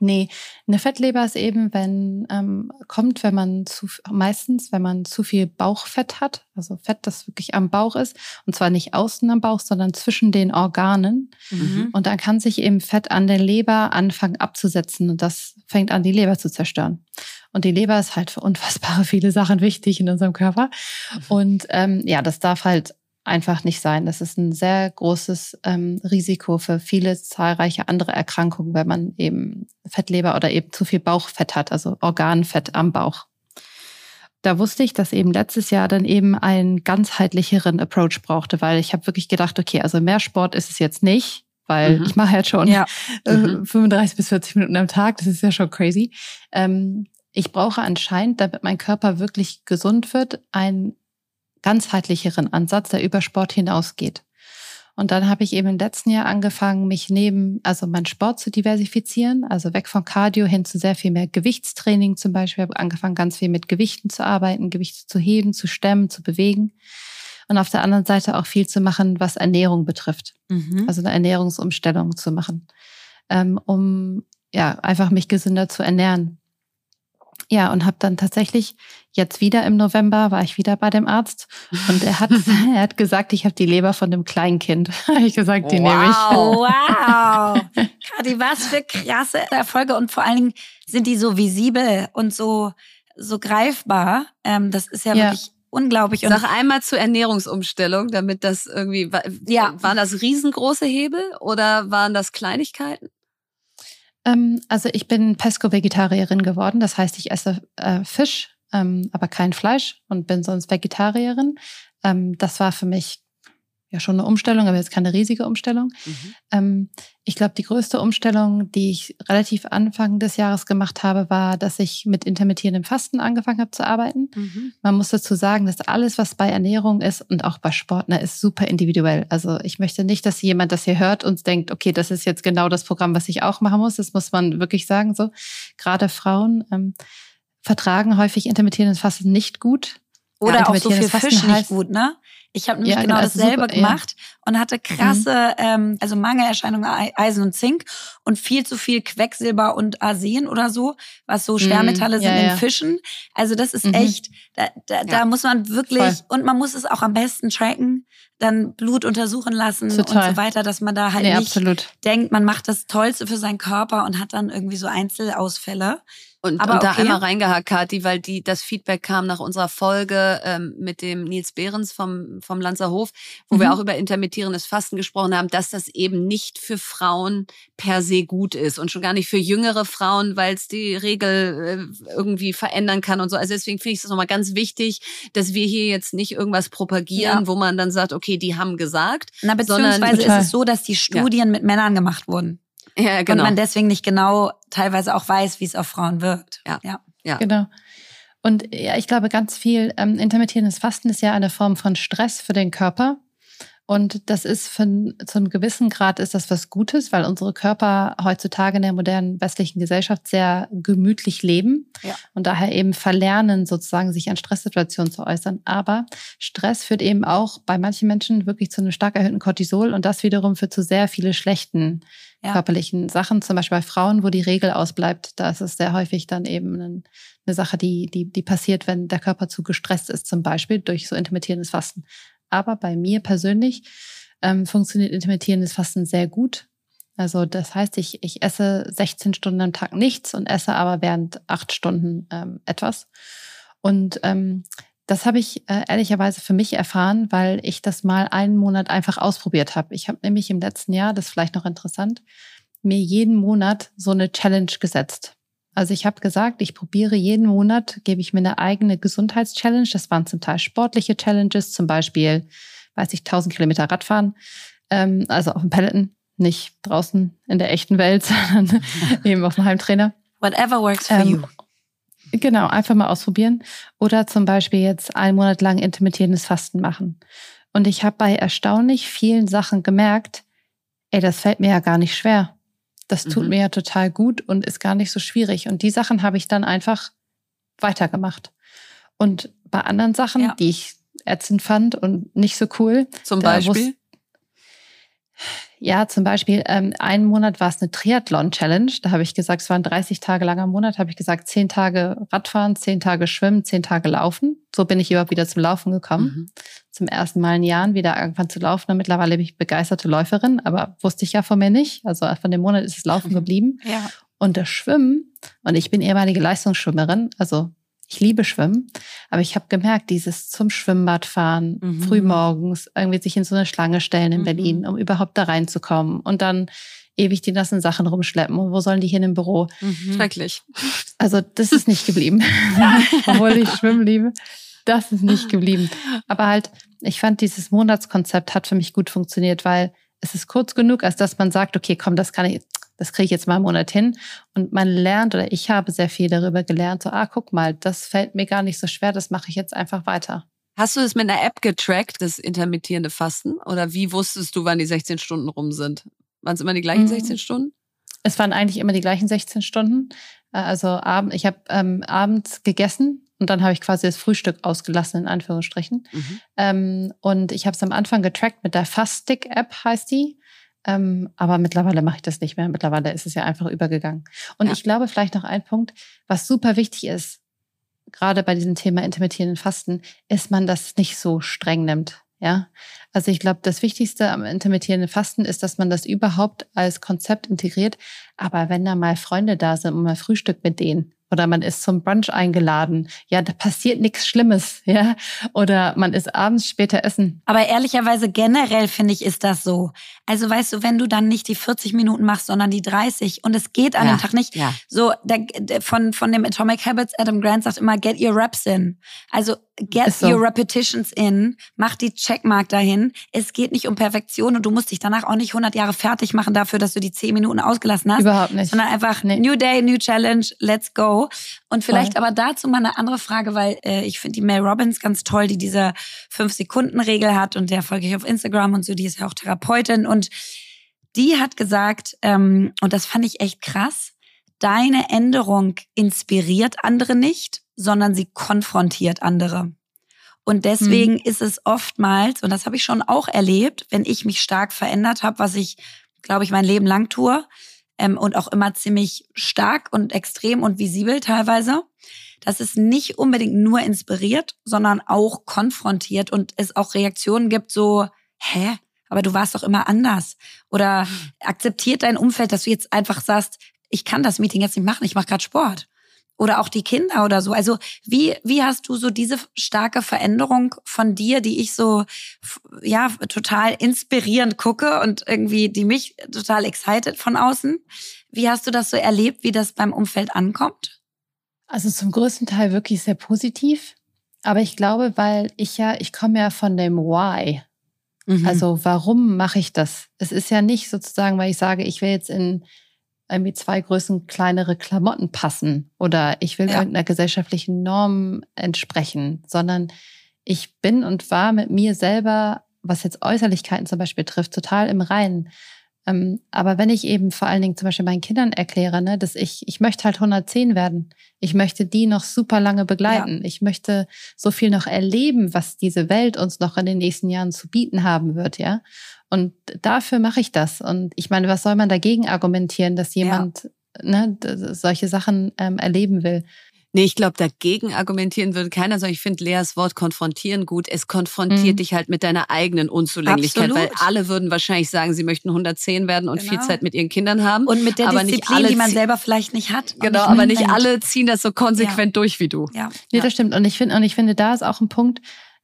Nee, eine Fettleber ist eben, wenn ähm, kommt, wenn man zu meistens, wenn man zu viel Bauchfett hat, also Fett, das wirklich am Bauch ist, und zwar nicht außen am Bauch, sondern zwischen den Organen. Mhm. Und dann kann sich eben Fett an der Leber anfangen abzusetzen und das fängt an, die Leber zu zerstören. Und die Leber ist halt für unfassbare viele Sachen wichtig in unserem Körper. Mhm. Und ähm, ja, das darf halt einfach nicht sein. Das ist ein sehr großes ähm, Risiko für viele zahlreiche andere Erkrankungen, wenn man eben Fettleber oder eben zu viel Bauchfett hat, also Organfett am Bauch. Da wusste ich, dass eben letztes Jahr dann eben einen ganzheitlicheren Approach brauchte, weil ich habe wirklich gedacht, okay, also mehr Sport ist es jetzt nicht, weil mhm. ich mache jetzt schon ja. äh, mhm. 35 bis 40 Minuten am Tag, das ist ja schon crazy. Ähm, ich brauche anscheinend, damit mein Körper wirklich gesund wird, ein ganzheitlicheren Ansatz, der über Sport hinausgeht. Und dann habe ich eben im letzten Jahr angefangen, mich neben, also meinen Sport zu diversifizieren, also weg von Cardio hin zu sehr viel mehr Gewichtstraining zum Beispiel. Ich habe angefangen, ganz viel mit Gewichten zu arbeiten, Gewichte zu heben, zu stemmen, zu bewegen. Und auf der anderen Seite auch viel zu machen, was Ernährung betrifft. Mhm. Also eine Ernährungsumstellung zu machen, ähm, um ja einfach mich gesünder zu ernähren. Ja, und habe dann tatsächlich jetzt wieder im November war ich wieder bei dem Arzt und er hat, er hat gesagt, ich habe die Leber von dem Kleinkind. ich gesagt, die wow. nehme ich. Wow. Kati, was für krasse Erfolge und vor allen Dingen sind die so visibel und so, so greifbar. Ähm, das ist ja, ja. wirklich unglaublich. Und Sag einmal zur Ernährungsumstellung, damit das irgendwie, ja. waren das riesengroße Hebel oder waren das Kleinigkeiten? Ähm, also ich bin Pesco-Vegetarierin geworden. Das heißt, ich esse äh, Fisch, ähm, aber kein Fleisch und bin sonst Vegetarierin. Ähm, das war für mich ja schon eine Umstellung, aber jetzt keine riesige Umstellung. Mhm. Ähm, ich glaube, die größte Umstellung, die ich relativ Anfang des Jahres gemacht habe, war, dass ich mit intermittierendem Fasten angefangen habe zu arbeiten. Mhm. Man muss dazu sagen, dass alles, was bei Ernährung ist und auch bei Sport, ne, ist super individuell. Also ich möchte nicht, dass jemand das hier hört und denkt, okay, das ist jetzt genau das Programm, was ich auch machen muss. Das muss man wirklich sagen. So gerade Frauen ähm, vertragen häufig intermittierendes Fasten nicht gut. Oder ja, auch so viel Fisch nicht gut, ne? Ich habe nämlich ja, genau, genau dasselbe super, gemacht ja. und hatte krasse, mhm. ähm, also Mangelerscheinungen Eisen und Zink und viel zu viel Quecksilber und Arsen oder so, was so Schwermetalle mhm. ja, sind in Fischen. Also das ist mhm. echt, da, da, da muss man wirklich, Voll. und man muss es auch am besten tracken, dann Blut untersuchen lassen Total. und so weiter, dass man da halt nee, nicht absolut. denkt, man macht das Tollste für seinen Körper und hat dann irgendwie so Einzelausfälle. Und, Aber und da okay. einmal reingehakt, Kathi, weil die, das Feedback kam nach unserer Folge ähm, mit dem Nils Behrens vom, vom Lanzerhof, wo mhm. wir auch über intermittierendes Fasten gesprochen haben, dass das eben nicht für Frauen per se gut ist und schon gar nicht für jüngere Frauen, weil es die Regel äh, irgendwie verändern kann und so. Also deswegen finde ich es nochmal ganz wichtig, dass wir hier jetzt nicht irgendwas propagieren, ja. wo man dann sagt, okay, die haben gesagt. Na, beziehungsweise ist es so, dass die Studien ja. mit Männern gemacht wurden. Ja, genau. Und man deswegen nicht genau teilweise auch weiß, wie es auf Frauen wirkt. Ja. ja. ja. Genau. Und ja, ich glaube, ganz viel ähm, intermittierendes Fasten ist ja eine Form von Stress für den Körper. Und das ist für, zu einem gewissen Grad ist das was Gutes, weil unsere Körper heutzutage in der modernen westlichen Gesellschaft sehr gemütlich leben ja. und daher eben verlernen, sozusagen sich an Stresssituationen zu äußern. Aber Stress führt eben auch bei manchen Menschen wirklich zu einem stark erhöhten Cortisol und das wiederum führt zu sehr viele schlechten ja. körperlichen Sachen. Zum Beispiel bei Frauen, wo die Regel ausbleibt, da ist es sehr häufig dann eben eine, Sache, die, die, die passiert, wenn der Körper zu gestresst ist, zum Beispiel durch so intermittierendes Fasten. Aber bei mir persönlich ähm, funktioniert intermittierendes Fasten sehr gut. Also das heißt, ich, ich esse 16 Stunden am Tag nichts und esse aber während acht Stunden ähm, etwas. Und ähm, das habe ich äh, ehrlicherweise für mich erfahren, weil ich das mal einen Monat einfach ausprobiert habe. Ich habe nämlich im letzten Jahr, das ist vielleicht noch interessant, mir jeden Monat so eine Challenge gesetzt. Also ich habe gesagt, ich probiere jeden Monat, gebe ich mir eine eigene Gesundheitschallenge. Das waren zum Teil sportliche Challenges, zum Beispiel, weiß ich, 1000 Kilometer Radfahren, ähm, also auf dem Peloton, nicht draußen in der echten Welt, sondern eben auf dem Heimtrainer. Whatever works for ähm, you. Genau, einfach mal ausprobieren. Oder zum Beispiel jetzt einen Monat lang intermittierendes Fasten machen. Und ich habe bei erstaunlich vielen Sachen gemerkt, ey, das fällt mir ja gar nicht schwer. Das tut mhm. mir ja total gut und ist gar nicht so schwierig. Und die Sachen habe ich dann einfach weitergemacht. Und bei anderen Sachen, ja. die ich ätzend fand und nicht so cool. Zum Beispiel? Ja, zum Beispiel, ähm, einen Monat war es eine Triathlon-Challenge. Da habe ich gesagt, es war ein 30 Tage langer Monat, habe ich gesagt, zehn Tage Radfahren, zehn Tage Schwimmen, zehn Tage Laufen. So bin ich überhaupt wieder zum Laufen gekommen. Mhm. Zum ersten Mal in Jahren wieder angefangen zu laufen. Und mittlerweile bin ich begeisterte Läuferin, aber wusste ich ja von mir nicht. Also von dem Monat ist es Laufen geblieben. Ja. Und das Schwimmen, und ich bin ehemalige Leistungsschwimmerin, also ich liebe Schwimmen, aber ich habe gemerkt, dieses zum Schwimmbad fahren, mhm. frühmorgens irgendwie sich in so eine Schlange stellen in mhm. Berlin, um überhaupt da reinzukommen und dann ewig die nassen Sachen rumschleppen. Und wo sollen die hin im Büro? Mhm. Schrecklich. Also das ist nicht geblieben. Obwohl ich Schwimmen liebe. Das ist nicht geblieben. Aber halt, ich fand dieses Monatskonzept hat für mich gut funktioniert, weil es ist kurz genug, als dass man sagt, okay, komm, das kann ich, das kriege ich jetzt mal einen Monat hin. Und man lernt oder ich habe sehr viel darüber gelernt, so, ah, guck mal, das fällt mir gar nicht so schwer, das mache ich jetzt einfach weiter. Hast du es mit einer App getrackt, das intermittierende Fasten? Oder wie wusstest du, wann die 16 Stunden rum sind? Waren es immer die gleichen mhm. 16 Stunden? Es waren eigentlich immer die gleichen 16 Stunden. Äh, also abend, ich habe ähm, abends gegessen und dann habe ich quasi das Frühstück ausgelassen, in Anführungsstrichen. Mhm. Ähm, und ich habe es am Anfang getrackt mit der Faststick-App, heißt die. Ähm, aber mittlerweile mache ich das nicht mehr. Mittlerweile ist es ja einfach übergegangen. Und ja. ich glaube, vielleicht noch ein Punkt, was super wichtig ist, gerade bei diesem Thema intermittierenden Fasten, ist man das nicht so streng nimmt. Ja, also ich glaube, das Wichtigste am intermittierenden Fasten ist, dass man das überhaupt als Konzept integriert. Aber wenn da mal Freunde da sind und mal Frühstück mit denen oder man ist zum Brunch eingeladen. Ja, da passiert nichts Schlimmes, ja. Oder man ist abends später essen. Aber ehrlicherweise generell finde ich, ist das so. Also weißt du, wenn du dann nicht die 40 Minuten machst, sondern die 30 und es geht an ja, dem Tag nicht. Ja. So, der, der, von, von dem Atomic Habits, Adam Grant sagt immer, get your reps in. Also get so. your repetitions in, mach die Checkmark dahin. Es geht nicht um Perfektion und du musst dich danach auch nicht 100 Jahre fertig machen dafür, dass du die 10 Minuten ausgelassen hast. Überhaupt nicht. Sondern einfach nee. New Day, New Challenge, let's go. Und vielleicht Voll. aber dazu mal eine andere Frage, weil äh, ich finde die Mel Robbins ganz toll, die diese 5-Sekunden-Regel hat und der folge ich auf Instagram und so, die ist ja auch Therapeutin und die hat gesagt, ähm, und das fand ich echt krass, deine Änderung inspiriert andere nicht, sondern sie konfrontiert andere. Und deswegen mhm. ist es oftmals, und das habe ich schon auch erlebt, wenn ich mich stark verändert habe, was ich, glaube ich, mein Leben lang tue, ähm, und auch immer ziemlich stark und extrem und visibel teilweise, dass es nicht unbedingt nur inspiriert, sondern auch konfrontiert und es auch Reaktionen gibt, so, hä? Aber du warst doch immer anders. Oder mhm. akzeptiert dein Umfeld, dass du jetzt einfach sagst, ich kann das Meeting jetzt nicht machen, ich mache gerade Sport oder auch die Kinder oder so. Also wie, wie hast du so diese starke Veränderung von dir, die ich so, ja, total inspirierend gucke und irgendwie, die mich total excited von außen. Wie hast du das so erlebt, wie das beim Umfeld ankommt? Also zum größten Teil wirklich sehr positiv. Aber ich glaube, weil ich ja, ich komme ja von dem Why. Mhm. Also warum mache ich das? Es ist ja nicht sozusagen, weil ich sage, ich will jetzt in irgendwie zwei Größen kleinere Klamotten passen oder ich will ja. irgendeiner gesellschaftlichen Norm entsprechen, sondern ich bin und war mit mir selber, was jetzt Äußerlichkeiten zum Beispiel trifft, total im Reinen. Ähm, aber wenn ich eben vor allen Dingen zum Beispiel meinen Kindern erkläre, ne, dass ich, ich möchte halt 110 werden. Ich möchte die noch super lange begleiten. Ja. Ich möchte so viel noch erleben, was diese Welt uns noch in den nächsten Jahren zu bieten haben wird, ja. Und dafür mache ich das. Und ich meine, was soll man dagegen argumentieren, dass jemand ja. ne, solche Sachen ähm, erleben will? Nee, ich glaube, dagegen argumentieren würde keiner, sondern ich finde Leas Wort konfrontieren gut. Es konfrontiert mhm. dich halt mit deiner eigenen Unzulänglichkeit, Absolut. weil alle würden wahrscheinlich sagen, sie möchten 110 werden und genau. viel Zeit mit ihren Kindern haben. Und mit der aber Disziplin, alle, die man selber vielleicht nicht hat. Genau, nicht aber nicht alle ziehen das so konsequent ja. durch wie du. Ja, nee, das stimmt. Und ich finde, und ich finde, da ist auch ein Punkt,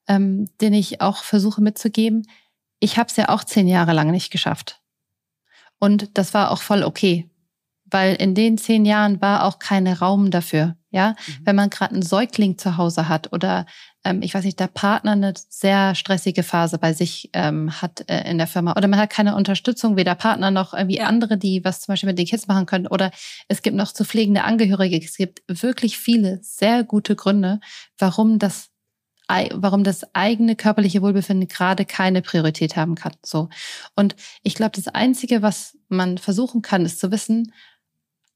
ähm, den ich auch versuche mitzugeben ich habe es ja auch zehn Jahre lang nicht geschafft. Und das war auch voll okay, weil in den zehn Jahren war auch kein Raum dafür. Ja, mhm. wenn man gerade einen Säugling zu Hause hat oder ähm, ich weiß nicht, der Partner eine sehr stressige Phase bei sich ähm, hat äh, in der Firma oder man hat keine Unterstützung, weder Partner noch irgendwie andere, die was zum Beispiel mit den Kids machen können oder es gibt noch zu pflegende Angehörige. Es gibt wirklich viele sehr gute Gründe, warum das warum das eigene körperliche Wohlbefinden gerade keine Priorität haben kann. So. Und ich glaube, das Einzige, was man versuchen kann, ist zu wissen,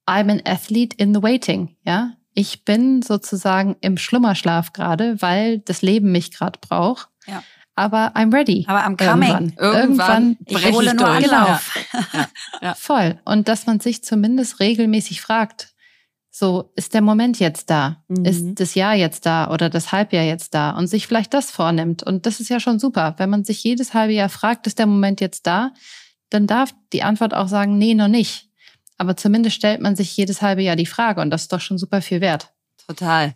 I'm an athlete in the waiting. Ja, ich bin sozusagen im Schlummerschlaf gerade, weil das Leben mich gerade braucht. Ja. Aber I'm ready. Aber I'm coming. Irgendwann, irgendwann ich hole nur Anlauf. Ja. Ja. Voll. Und dass man sich zumindest regelmäßig fragt, so, ist der Moment jetzt da? Mhm. Ist das Jahr jetzt da oder das Halbjahr jetzt da? Und sich vielleicht das vornimmt. Und das ist ja schon super. Wenn man sich jedes halbe Jahr fragt, ist der Moment jetzt da? Dann darf die Antwort auch sagen, nee, noch nicht. Aber zumindest stellt man sich jedes halbe Jahr die Frage und das ist doch schon super viel wert. Total.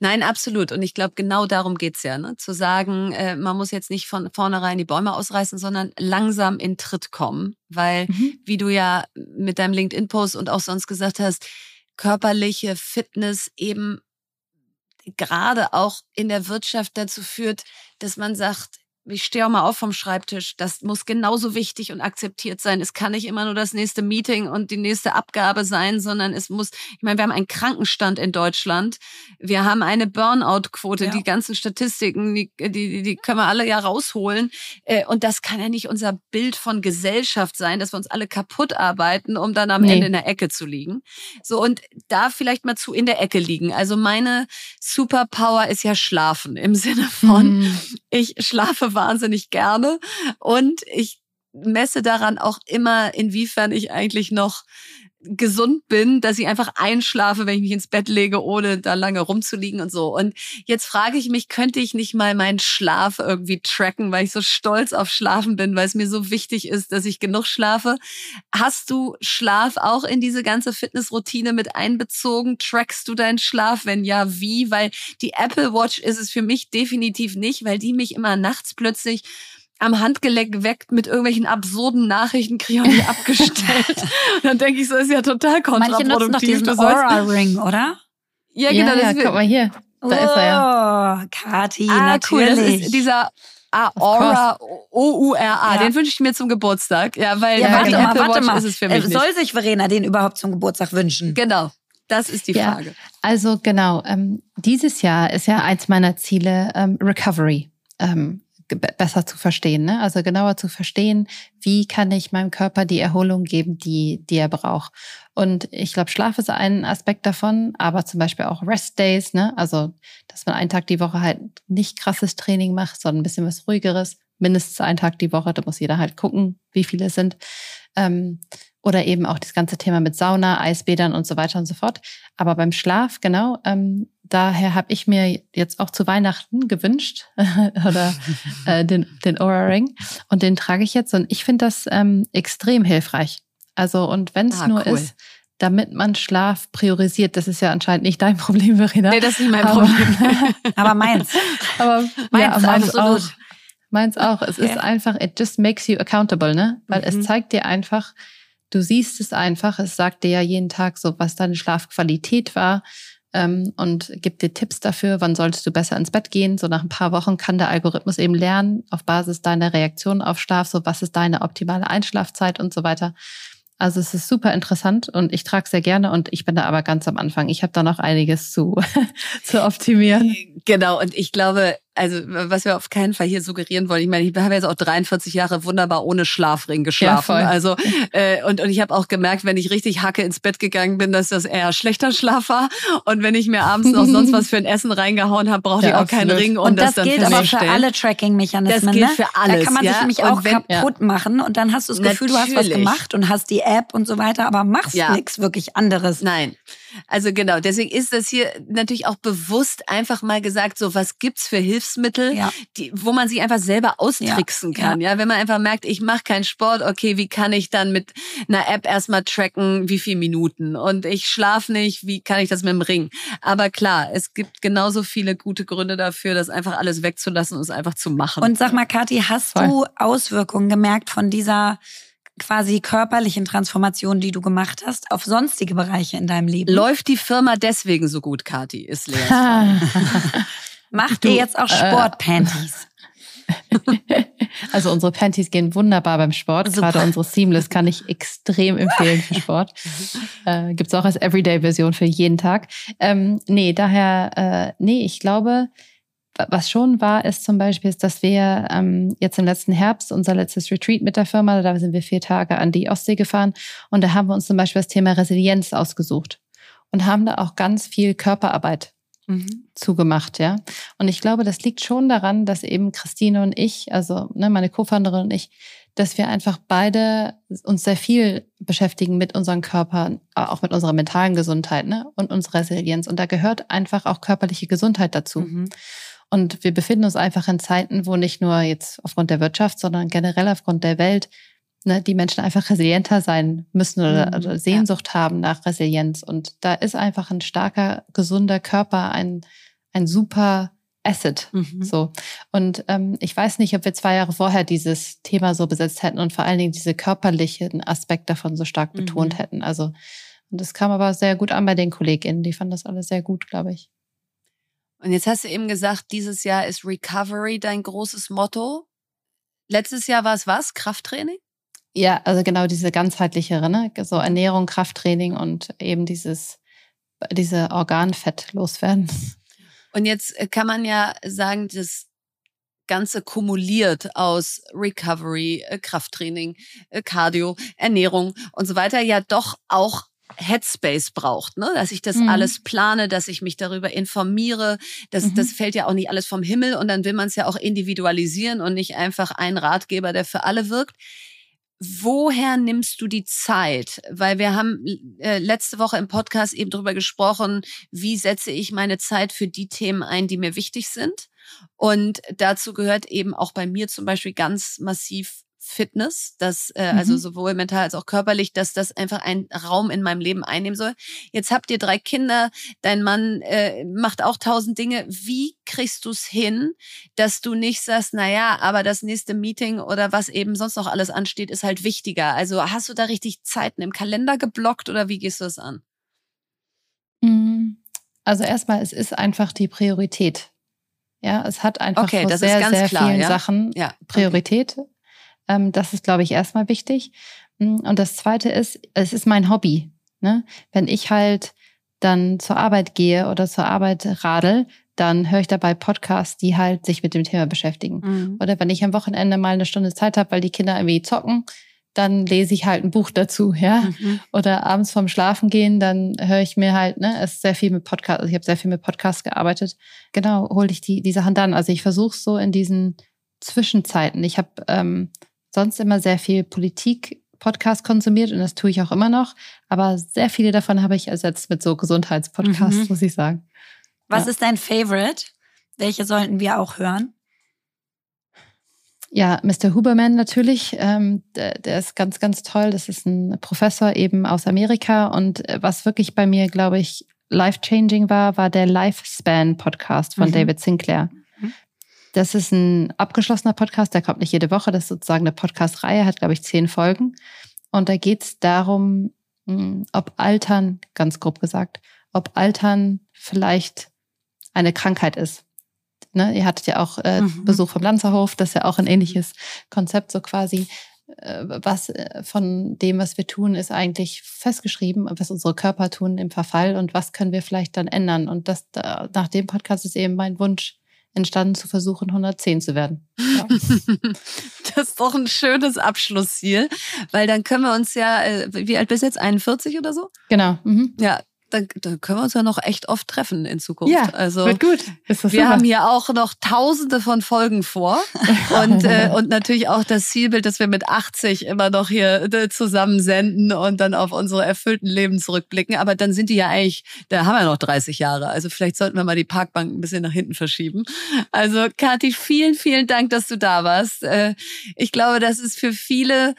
Nein, absolut. Und ich glaube, genau darum geht's ja, ne? zu sagen, äh, man muss jetzt nicht von vornherein die Bäume ausreißen, sondern langsam in Tritt kommen. Weil, mhm. wie du ja mit deinem LinkedIn-Post und auch sonst gesagt hast, körperliche Fitness eben gerade auch in der Wirtschaft dazu führt, dass man sagt, ich stehe auch mal auf vom Schreibtisch. Das muss genauso wichtig und akzeptiert sein. Es kann nicht immer nur das nächste Meeting und die nächste Abgabe sein, sondern es muss, ich meine, wir haben einen Krankenstand in Deutschland. Wir haben eine Burnout-Quote. Ja. Die ganzen Statistiken, die, die, die können wir alle ja rausholen. Äh, und das kann ja nicht unser Bild von Gesellschaft sein, dass wir uns alle kaputt arbeiten, um dann am nee. Ende in der Ecke zu liegen. So, und da vielleicht mal zu in der Ecke liegen. Also meine Superpower ist ja schlafen im Sinne von, mhm. ich schlafe wahnsinnig gerne. Und ich messe daran auch immer, inwiefern ich eigentlich noch gesund bin, dass ich einfach einschlafe, wenn ich mich ins Bett lege, ohne da lange rumzuliegen und so. Und jetzt frage ich mich, könnte ich nicht mal meinen Schlaf irgendwie tracken, weil ich so stolz auf Schlafen bin, weil es mir so wichtig ist, dass ich genug schlafe. Hast du Schlaf auch in diese ganze Fitnessroutine mit einbezogen? Trackst du deinen Schlaf? Wenn ja, wie? Weil die Apple Watch ist es für mich definitiv nicht, weil die mich immer nachts plötzlich am Handgelenk weckt mit irgendwelchen absurden Nachrichten, kriege nicht abgestellt. und dann denke ich so, ist ja total kontraproduktiv. Manche nutzen doch diesen Aura-Ring, oder? Ja, genau. Ja, ja, guck mal hier. Da oh, ist er ja. Kati, ah, natürlich. cool. Das ist dieser Aura, O-U-R-A. Ja. Den wünsche ich mir zum Geburtstag. Ja, weil Ja, warte mal, Apple warte Watch mal. ist es für Äh, mich Soll nicht. sich Verena den überhaupt zum Geburtstag wünschen? Genau. Das ist die. Frage. Also genau, ähm, dieses Jahr ist ja eins meiner Ziele ähm, Recovery. Ähm, besser zu verstehen, ne? also genauer zu verstehen, wie kann ich meinem Körper die Erholung geben, die, die er braucht. Und ich glaube, Schlaf ist ein Aspekt davon, aber zum Beispiel auch Rest Days, ne? also dass man einen Tag die Woche halt nicht krasses Training macht, sondern ein bisschen was ruhigeres, mindestens einen Tag die Woche, da muss jeder halt gucken, wie viele es sind. Ähm, oder eben auch das ganze Thema mit Sauna, Eisbädern und so weiter und so fort. Aber beim Schlaf, genau, ähm, daher habe ich mir jetzt auch zu Weihnachten gewünscht oder äh, den, den Aura Ring und den trage ich jetzt und ich finde das ähm, extrem hilfreich. Also und wenn es Ah, nur cool. ist, damit man Schlaf priorisiert, das ist ja anscheinend nicht dein Problem, Verena. Nee, das ist nicht mein Aber- Problem. Aber meins. Aber Meins ja, meins absolut. auch. Meins auch. Es ist Ja. einfach, it just makes you accountable, ne? Weil Mhm. es zeigt dir einfach, du siehst es einfach, es sagt dir ja jeden Tag so, was deine Schlafqualität war ähm, und gibt dir Tipps dafür, wann solltest du besser ins Bett gehen. So nach ein paar Wochen kann der Algorithmus eben lernen, auf Basis deiner Reaktion auf Schlaf, so was ist deine optimale Einschlafzeit und so weiter. Also es ist super interessant und ich trage sehr gerne und ich bin da aber ganz am Anfang. Ich habe da noch einiges zu, zu optimieren. Genau, und ich glaube, also was wir auf keinen Fall hier suggerieren wollen, ich meine, ich habe jetzt auch 43 Jahre wunderbar ohne Schlafring geschlafen. voll. also äh, und, und ich habe auch gemerkt, wenn ich richtig Hacke ins Bett gegangen bin, dass das eher schlechter Schlaf war. Und wenn ich mir abends noch sonst was für ein Essen reingehauen habe, brauchte Ja, ich auch keinen absolut. Ring, um Und das, dann gilt aber für alle Tracking-Mechanismen. Das gilt ne? für alles, Da kann man ja. sich nämlich auch wenn- kaputt machen und dann hast du das Gefühl, du hast was Natürlich. gemacht und hast die App und so weiter, aber machst Ja. nichts wirklich anderes. Nein. Also genau, deswegen ist das hier natürlich auch bewusst einfach mal gesagt, so was gibt's für Hilfsmittel, Ja. die, wo man sich einfach selber austricksen Ja, kann. Ja. wenn man einfach merkt, ich mache keinen Sport, okay, wie kann ich dann mit einer App erstmal tracken, wie viel Minuten und ich schlaf nicht, wie kann ich das mit dem Ring? Aber klar, es gibt genauso viele gute Gründe dafür, das einfach alles wegzulassen und es einfach zu machen. Und sag mal, Kathi, hast Voll. du Auswirkungen gemerkt von dieser quasi körperlichen Transformation, die du gemacht hast, auf sonstige Bereiche in deinem Leben? Läuft die Firma deswegen so gut, Kati? Ist Lea. Macht Du, ihr jetzt auch äh, Sportpanties? Also unsere Panties gehen wunderbar beim Sport. Super. Gerade unsere Seamless kann ich extrem empfehlen für Sport. äh, Gibt es auch als Everyday-Version für jeden Tag. Ähm, nee, daher, äh, nee, ich glaube, was schon war, ist zum Beispiel, ist, dass wir ähm, jetzt im letzten Herbst unser letztes Retreat mit der Firma, da sind wir vier Tage an die Ostsee gefahren und da haben wir uns zum Beispiel das Thema Resilienz ausgesucht und haben da auch ganz viel Körperarbeit Mhm. zugemacht, ja. Und ich glaube, das liegt schon daran, dass eben Christine und ich, also ne, meine Co-Founderin und ich, dass wir einfach beide uns sehr viel beschäftigen mit unseren Körpern, auch mit unserer mentalen Gesundheit ne, und unserer Resilienz. Und da gehört einfach auch körperliche Gesundheit dazu. Mhm. Und wir befinden uns einfach in Zeiten, wo nicht nur jetzt aufgrund der Wirtschaft, sondern generell aufgrund der Welt ne, die Menschen einfach resilienter sein müssen oder, Mhm, oder Sehnsucht haben nach Resilienz. Und da ist einfach ein starker, gesunder Körper ein, ein super Asset. Mhm. So. Und ähm, ich weiß nicht, ob wir zwei Jahre vorher dieses Thema so besetzt hätten und vor allen Dingen diese körperlichen Aspekt davon so stark Mhm. betont hätten. Also, und das kam aber sehr gut an bei den KollegInnen. Die fanden das alles sehr gut, glaube ich. Und jetzt hast du eben gesagt, dieses Jahr ist Recovery dein großes Motto. Letztes Jahr war es was? Krafttraining? Ja, also genau diese ganzheitlichere, ne? So Ernährung, Krafttraining und eben dieses, diese Organfett loswerden. Und jetzt äh, kann man ja sagen, das Ganze kumuliert aus Recovery, äh, Krafttraining, äh, Cardio, Ernährung und so weiter ja doch auch Headspace braucht, ne? dass ich das Mhm. alles plane, dass ich mich darüber informiere. Das, Mhm. das fällt ja auch nicht alles vom Himmel und dann will man es ja auch individualisieren und nicht einfach einen Ratgeber, der für alle wirkt. woher nimmst du die Zeit? Weil wir haben äh, letzte Woche im Podcast eben darüber gesprochen, wie setze ich meine Zeit für die Themen ein, die mir wichtig sind. Und dazu gehört eben auch bei mir zum Beispiel ganz massiv Fitness, das äh, also mhm. also sowohl mental als auch körperlich, dass das einfach einen Raum in meinem Leben einnehmen soll. Jetzt habt ihr drei Kinder, dein Mann äh, macht auch tausend Dinge. Wie kriegst du es hin, dass du nicht sagst, na ja, aber das nächste Meeting oder was eben sonst noch alles ansteht, ist halt wichtiger. Also hast du da richtig Zeiten im Kalender geblockt oder wie gehst du das an? Mm, also erstmal, es ist einfach die Priorität. Ja, es hat einfach okay, vor sehr, sehr klar, vielen ja? Sachen ja, Priorität. Okay. Ähm, das ist, glaube ich, erstmal wichtig. Mm, und das Zweite ist, es ist mein Hobby. Ne? Wenn ich halt dann zur Arbeit gehe oder zur Arbeit radel, dann höre ich dabei Podcasts, die halt sich mit dem Thema beschäftigen. Mhm. Oder wenn ich am Wochenende mal eine Stunde Zeit habe, weil die Kinder irgendwie zocken, dann lese ich halt ein Buch dazu, ja. Mhm. Oder abends vorm Schlafen gehen, dann höre ich mir halt, ne, es ist sehr viel mit Podcasts, also ich habe sehr viel mit Podcasts gearbeitet. Genau, hole ich die, die Sachen dann. Also ich versuche so in diesen Zwischenzeiten. Ich habe ähm, sonst immer sehr viel Politik Podcast konsumiert und das tue ich auch immer noch. Aber sehr viele davon habe ich ersetzt mit so Gesundheitspodcasts, mhm. muss ich sagen. Was ja. ist dein Favorite? Welche sollten wir auch hören? Ja, Mr. Huberman natürlich. Ähm, der, der, ist ganz, ganz toll. Das ist ein Professor eben aus Amerika. Und äh, was wirklich bei mir, glaube ich, life-changing war, war der Lifespan-Podcast von mhm. David Sinclair. Das ist ein abgeschlossener Podcast, der kommt nicht jede Woche. Das ist sozusagen eine Podcast-Reihe, hat, glaube ich, zehn Folgen. Und da geht es darum, hm, ob Altern, ganz grob gesagt, ob Altern vielleicht eine Krankheit ist. Ne, ihr hattet ja auch äh, mhm. Besuch vom Lanzerhof, das ist ja auch ein ähnliches Konzept, so quasi. Äh, was äh, von dem, was wir tun, ist eigentlich festgeschrieben, was unsere Körper tun im Verfall und was können wir vielleicht dann ändern. Und das nach dem Podcast ist eben mein Wunsch, entstanden zu versuchen, 110 zu werden. Ja. das ist doch ein schönes Abschlussziel, weil dann können wir uns ja, äh, wie alt bist du jetzt, 41 oder so? Genau. Mhm. Ja, dann, dann können wir uns ja noch echt oft treffen in Zukunft. Ja, also wird gut. wir super. haben hier auch noch tausende von Folgen vor und, äh, und natürlich auch das Zielbild, dass wir mit 80 immer noch hier äh, zusammen senden und dann auf unsere erfüllten Leben zurückblicken. Aber dann sind die ja eigentlich, da haben wir noch 30 Jahre. Also vielleicht sollten wir mal die Parkbank ein bisschen nach hinten verschieben. Also Kathi, vielen, vielen Dank, dass du da warst. Äh, ich glaube, das ist für viele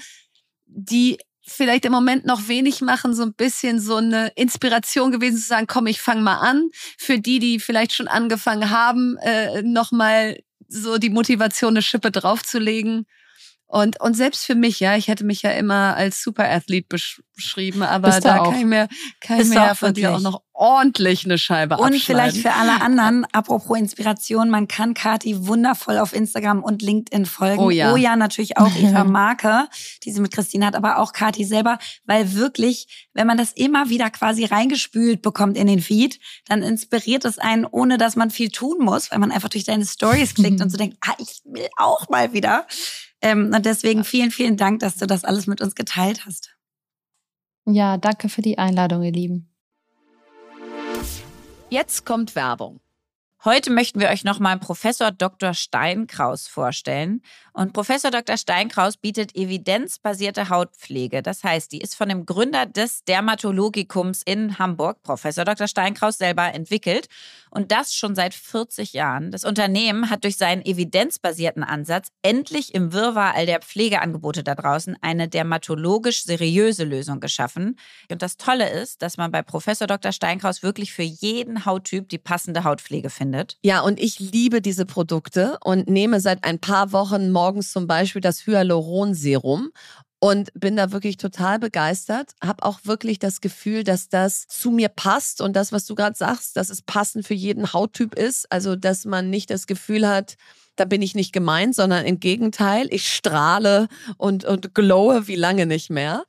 die vielleicht im Moment noch wenig machen, so ein bisschen so eine Inspiration gewesen zu sagen, komm, ich fange mal an. Für die, die vielleicht schon angefangen haben, äh, nochmal so die Motivation, eine Schippe draufzulegen. Und, und selbst für mich, ja, ich hätte mich ja immer als Superathlet beschrieben, aber da auch. kann ich mir, kann ich mir von dir auch noch ordentlich eine Scheibe Und vielleicht für alle anderen, apropos Inspiration, man kann Kati wundervoll auf Instagram und LinkedIn folgen. Oh ja. Oh ja, natürlich auch ihrer Marke, die sie mit Christine hat, aber auch Kati selber, weil wirklich, wenn man das immer wieder quasi reingespült bekommt in den Feed, dann inspiriert es einen, ohne dass man viel tun muss, weil man einfach durch deine Stories klickt und so denkt, ah, ich will auch mal wieder. Ähm, und deswegen vielen, vielen Dank, dass du das alles mit uns geteilt hast. Ja, danke für die Einladung, ihr Lieben. Jetzt kommt Werbung. Heute möchten wir euch nochmal Professor Dr. Steinkraus vorstellen. Und Professor Dr. Steinkraus bietet evidenzbasierte Hautpflege. Das heißt, die ist von dem Gründer des Dermatologikums in Hamburg, Professor Dr. Steinkraus, selber entwickelt. Und das schon seit 40 Jahren. Das Unternehmen hat durch seinen evidenzbasierten Ansatz endlich im Wirrwarr all der Pflegeangebote da draußen eine dermatologisch seriöse Lösung geschaffen. Und das Tolle ist, dass man bei Professor Dr. Steinkraus wirklich für jeden Hauttyp die passende Hautpflege findet. Ja, und ich liebe diese Produkte und nehme seit ein paar Wochen morgens zum Beispiel das Hyaluronserum und bin da wirklich total begeistert. Habe auch wirklich das Gefühl, dass das zu mir passt und das, was du gerade sagst, dass es passend für jeden Hauttyp ist. Also, dass man nicht das Gefühl hat, da bin ich nicht gemeint, sondern im Gegenteil, ich strahle und, und glowe wie lange nicht mehr.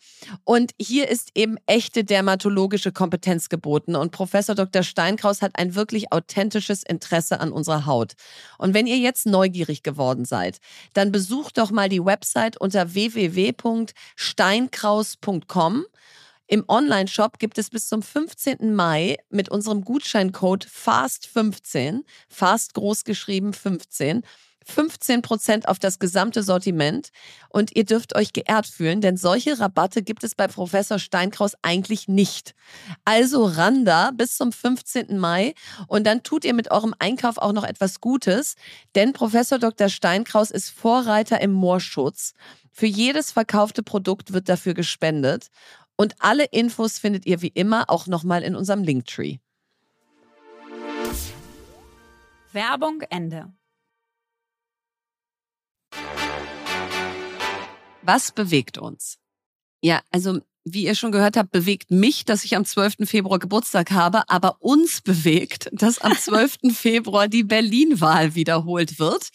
Und hier ist eben echte dermatologische Kompetenz geboten. Und Professor Dr. Steinkraus hat ein wirklich authentisches Interesse an unserer Haut. Und wenn ihr jetzt neugierig geworden seid, dann besucht doch mal die Website unter www.steinkraus.com. Im Online-Shop gibt es bis zum 15. Mai mit unserem Gutscheincode FAST15, FAST groß geschrieben 15, 15 Prozent auf das gesamte Sortiment und ihr dürft euch geehrt fühlen, denn solche Rabatte gibt es bei Professor Steinkraus eigentlich nicht. Also Randa bis zum 15. Mai und dann tut ihr mit eurem Einkauf auch noch etwas Gutes, denn Professor Dr. Steinkraus ist Vorreiter im Moorschutz. Für jedes verkaufte Produkt wird dafür gespendet und alle Infos findet ihr wie immer auch nochmal in unserem Linktree. Werbung Ende. Was bewegt uns? Ja, also wie ihr schon gehört habt, bewegt mich, dass ich am 12. Februar Geburtstag habe, aber uns bewegt, dass am 12. Februar die Berlin-Wahl wiederholt wird.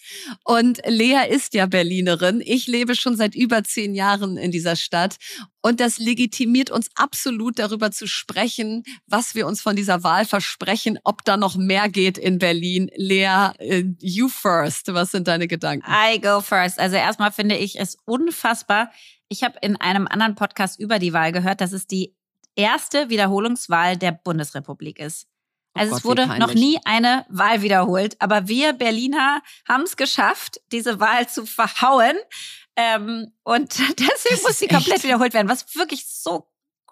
Und Lea ist ja Berlinerin. Ich lebe schon seit über zehn Jahren in dieser Stadt. Und das legitimiert uns absolut darüber zu sprechen, was wir uns von dieser Wahl versprechen, ob da noch mehr geht in Berlin. Lea, äh, you first. Was sind deine Gedanken? I go first. Also erstmal finde ich es unfassbar, ich habe in einem anderen Podcast über die Wahl gehört, dass es die erste Wiederholungswahl der Bundesrepublik ist. Oh also oh Gott, es wurde noch nie eine Wahl wiederholt, aber wir Berliner haben es geschafft, diese Wahl zu verhauen. Ähm, und deswegen muss sie komplett echt? wiederholt werden, was wirklich so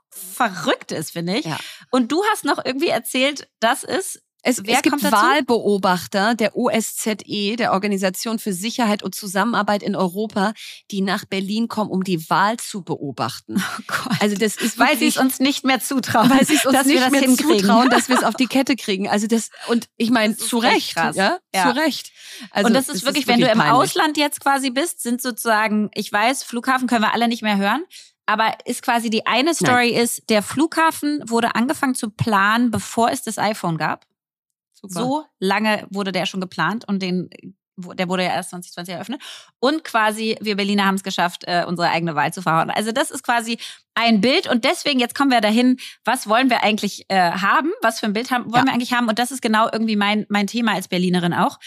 verrückt ist, finde ich. Ja. Und du hast noch irgendwie erzählt, dass es es, Wer es gibt Wahlbeobachter der OSZE, der Organisation für Sicherheit und Zusammenarbeit in Europa, die nach Berlin kommen, um die Wahl zu beobachten. Oh. Also das ist weil sie es uns nicht mehr zutrauen, weil sie es uns nicht mehr hinkriegen. zutrauen, dass wir es auf die Kette kriegen. Also das und ich meine zu Recht, krass. ja, ja, zu Recht. Also und das ist das wirklich, ist wirklich, wenn du im Ausland jetzt quasi bist, sind sozusagen, ich weiß, Flughafen können wir alle nicht mehr hören. Aber ist quasi die eine Story Nein. ist, der Flughafen wurde angefangen zu planen, bevor es das iPhone gab. Super. So lange wurde der schon geplant und den der wurde ja erst 2020 eröffnet. Und quasi, wir Berliner haben es geschafft, äh, unsere eigene Wahl zu verhauen. Also das ist quasi ein Bild. Und deswegen, jetzt kommen wir dahin, was wollen wir eigentlich äh, haben? Was für ein Bild haben, wollen ja. wir eigentlich haben? Und das ist genau irgendwie mein, mein Thema als Berlinerin auch.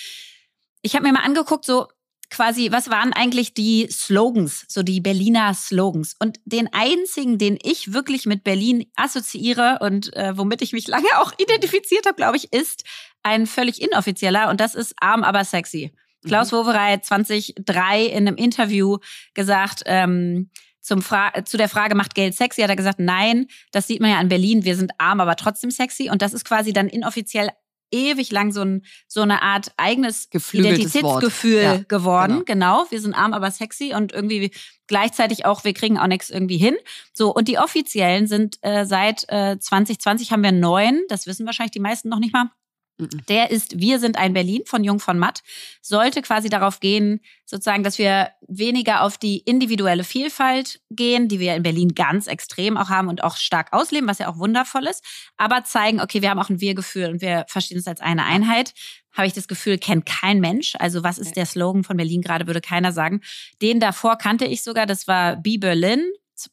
Ich habe mir mal angeguckt, so quasi, was waren eigentlich die Slogans, so die Berliner Slogans? Und den einzigen, den ich wirklich mit Berlin assoziiere und äh, womit ich mich lange auch identifiziert habe, glaube ich, ist ein völlig inoffizieller und das ist arm, aber sexy. Klaus mhm. Wowerei 2003 in einem Interview gesagt, ähm, zum Fra zu der Frage, macht Geld sexy, hat er gesagt, nein, das sieht man ja an Berlin, wir sind arm, aber trotzdem sexy. Und das ist quasi dann inoffiziell ewig lang so, ein, so eine Art eigenes Identitätsgefühl ja, geworden. Genau. genau. Wir sind arm, aber sexy und irgendwie gleichzeitig auch, wir kriegen auch nichts irgendwie hin. So, und die offiziellen sind äh, seit äh, 2020 haben wir neun, das wissen wahrscheinlich die meisten noch nicht mal. Der ist Wir sind ein Berlin von Jung von Matt. Sollte quasi darauf gehen, sozusagen, dass wir weniger auf die individuelle Vielfalt gehen, die wir in Berlin ganz extrem auch haben und auch stark ausleben, was ja auch wundervoll ist, aber zeigen, okay, wir haben auch ein Wir-Gefühl und wir verstehen es als eine Einheit. Habe ich das Gefühl, kennt kein Mensch. Also was ist der Slogan von Berlin gerade, würde keiner sagen. Den davor kannte ich sogar, das war Be Berlin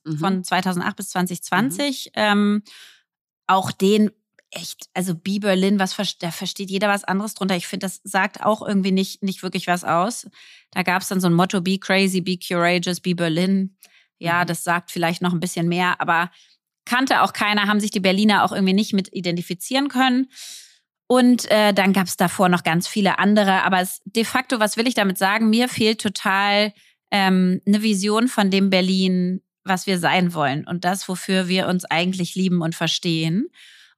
mhm. von 2008 bis 2020. Mhm. Ähm, auch den echt, also Be Berlin, was da versteht jeder was anderes drunter. Ich finde, das sagt auch irgendwie nicht, nicht wirklich was aus. Da gab es dann so ein Motto, Be Crazy, Be Courageous, Be Berlin. Ja, mhm. das sagt vielleicht noch ein bisschen mehr, aber kannte auch keiner, haben sich die Berliner auch irgendwie nicht mit identifizieren können. Und äh, dann gab es davor noch ganz viele andere. Aber es, de facto, was will ich damit sagen? Mir fehlt total ähm, eine Vision von dem Berlin, was wir sein wollen und das, wofür wir uns eigentlich lieben und verstehen.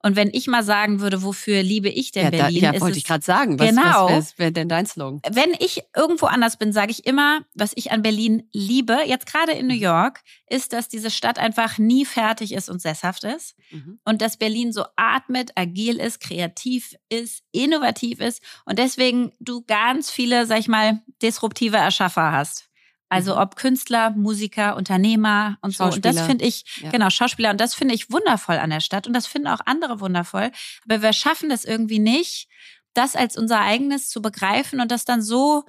Und wenn ich mal sagen würde, wofür liebe ich denn ja, Berlin? Da, ja, wollte ich gerade sagen. Was, genau. Was wäre denn dein Slogan? Wenn ich irgendwo anders bin, sage ich immer, was ich an Berlin liebe, jetzt gerade in New York, ist, dass diese Stadt einfach nie fertig ist und sesshaft ist. Mhm. Und dass Berlin so atmet, agil ist, kreativ ist, innovativ ist. Und deswegen du ganz viele, sag ich mal, disruptive Erschaffer hast. Also mhm. ob Künstler, Musiker, Unternehmer und so. Und das finde ich, ja. genau, Schauspieler. Und das finde ich wundervoll an der Stadt. Und das finden auch andere wundervoll. Aber wir schaffen das irgendwie nicht, das als unser eigenes zu begreifen und das dann so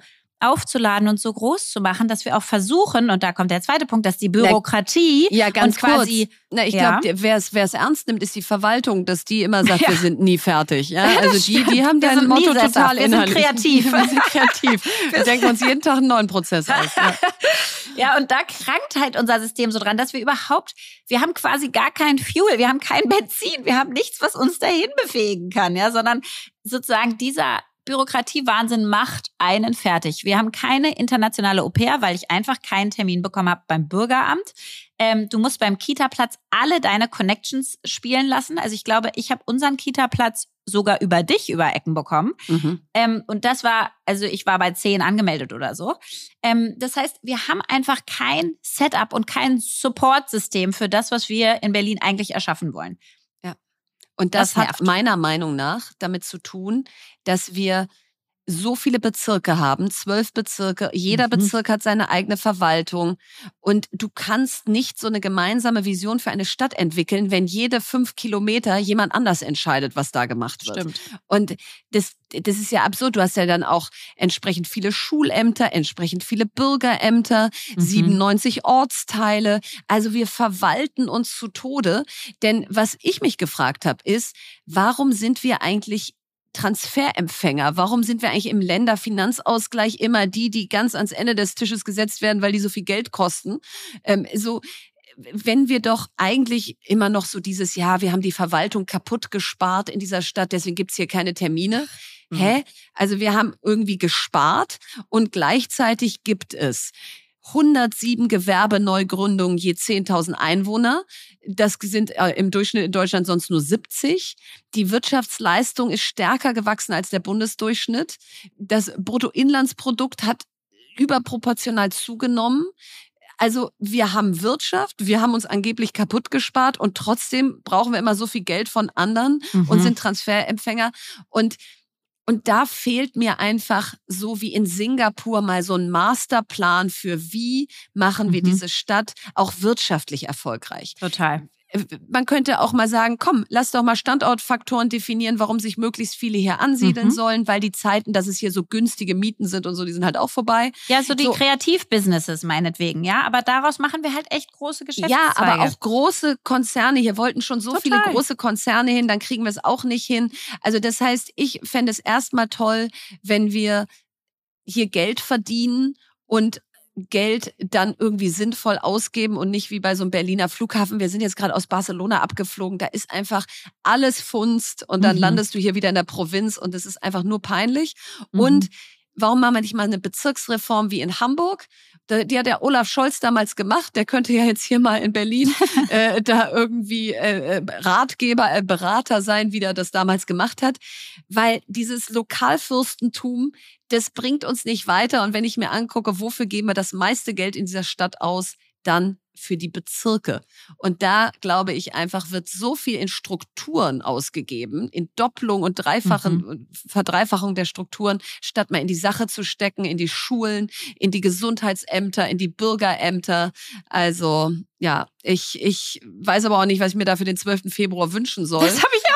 aufzuladen und so groß zu machen, dass wir auch versuchen, und da kommt der zweite Punkt, dass die Bürokratie ja, ganz und quasi. Kurz. Na, ich ja. glaube, wer es ernst nimmt, ist die Verwaltung, dass die immer sagt, ja. wir sind nie fertig. Ja? Also die, die haben dein Motto total inhaltlich. Wir sind kreativ. wir sind kreativ. Wir denken uns jeden Tag einen neuen Prozess aus. Ja. und da krankt halt unser System so dran, dass wir überhaupt, wir haben quasi gar kein Fuel, wir haben kein Benzin, wir haben nichts, was uns dahin befähigen kann, ja, sondern sozusagen dieser Bürokratiewahnsinn macht einen fertig. Wir haben keine internationale Au-pair, weil ich einfach keinen Termin bekommen habe beim Bürgeramt. Ähm, du musst beim Kita-Platz alle deine Connections spielen lassen. Also ich glaube, ich habe unseren Kita-Platz sogar über dich über Ecken bekommen. Mhm. Ähm, und das war, also ich war bei zehn angemeldet oder so. Ähm, das heißt, wir haben einfach kein Setup und kein Support-System für das, was wir in Berlin eigentlich erschaffen wollen. Und das, das hat meiner Meinung nach damit zu tun, dass wir so viele Bezirke haben, zwölf Bezirke, jeder mhm. Bezirk hat seine eigene Verwaltung und du kannst nicht so eine gemeinsame Vision für eine Stadt entwickeln, wenn jede fünf Kilometer jemand anders entscheidet, was da gemacht wird. Stimmt. Und das, das ist ja absurd. Du hast ja dann auch entsprechend viele Schulämter, entsprechend viele Bürgerämter, mhm. 97 Ortsteile. Also wir verwalten uns zu Tode. Denn was ich mich gefragt habe, ist, warum sind wir eigentlich Transferempfänger? Warum sind wir eigentlich im Länderfinanzausgleich immer die, die ganz ans Ende des Tisches gesetzt werden, weil die so viel Geld kosten? Ähm, so wenn wir doch eigentlich immer noch so dieses, ja, wir haben die Verwaltung kaputt gespart in dieser Stadt, deswegen gibt's hier keine Termine. Mhm. Hä? Also wir haben irgendwie gespart und gleichzeitig gibt es 107 Gewerbeneugründungen je 10.000 Einwohner. Das sind äh, im Durchschnitt in Deutschland sonst nur 70. Die Wirtschaftsleistung ist stärker gewachsen als der Bundesdurchschnitt. Das Bruttoinlandsprodukt hat überproportional zugenommen. Also wir haben Wirtschaft, wir haben uns angeblich kaputt gespart und trotzdem brauchen wir immer so viel Geld von anderen mhm. und sind Transferempfänger. Und und da fehlt mir einfach so wie in Singapur mal so ein Masterplan für wie machen wir mhm. diese Stadt auch wirtschaftlich erfolgreich. Total man könnte auch mal sagen, komm, lass doch mal Standortfaktoren definieren, warum sich möglichst viele hier ansiedeln mhm. sollen, weil die Zeiten, dass es hier so günstige Mieten sind und so, die sind halt auch vorbei. Ja, so die so. Kreativbusinesses meinetwegen, ja, aber daraus machen wir halt echt große Geschäfte. Ja, aber auch große Konzerne, hier wollten schon so Total. viele große Konzerne hin, dann kriegen wir es auch nicht hin. Also das heißt, ich fände es erstmal toll, wenn wir hier Geld verdienen und Geld dann irgendwie sinnvoll ausgeben und nicht wie bei so einem Berliner Flughafen. Wir sind jetzt gerade aus Barcelona abgeflogen. Da ist einfach alles Funst und dann mhm. landest du hier wieder in der Provinz und es ist einfach nur peinlich. Mhm. Und warum machen wir nicht mal eine Bezirksreform wie in Hamburg? Die hat der Olaf Scholz damals gemacht. Der könnte ja jetzt hier mal in Berlin äh, da irgendwie äh, äh, Ratgeber, äh, Berater sein, wie der das damals gemacht hat. Weil dieses Lokalfürstentum, das bringt uns nicht weiter. Und wenn ich mir angucke, wofür geben wir das meiste Geld in dieser Stadt aus, dann für die Bezirke. Und da glaube ich einfach, wird so viel in Strukturen ausgegeben, in Doppelung und Dreifachen, mhm. Verdreifachung der Strukturen, statt mal in die Sache zu stecken, in die Schulen, in die Gesundheitsämter, in die Bürgerämter. Also ja, ich, ich weiß aber auch nicht, was ich mir da für den 12. Februar wünschen soll. Das habe ich gedacht.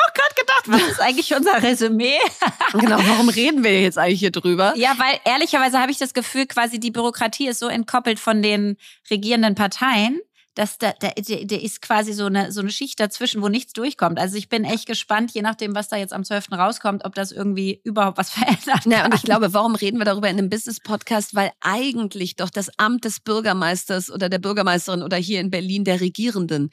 Was ist eigentlich unser Resümee? genau, warum reden wir jetzt eigentlich hier drüber? Ja, weil ehrlicherweise habe ich das Gefühl, quasi die Bürokratie ist so entkoppelt von den regierenden Parteien dass da, da der ist quasi so eine, so eine Schicht dazwischen, wo nichts durchkommt. Also ich bin echt gespannt, je nachdem, was da jetzt am 12. rauskommt, ob das irgendwie überhaupt was verändert. Ja, und ich glaube, warum reden wir darüber in einem Business-Podcast? Weil eigentlich doch das Amt des Bürgermeisters oder der Bürgermeisterin oder hier in Berlin der Regierenden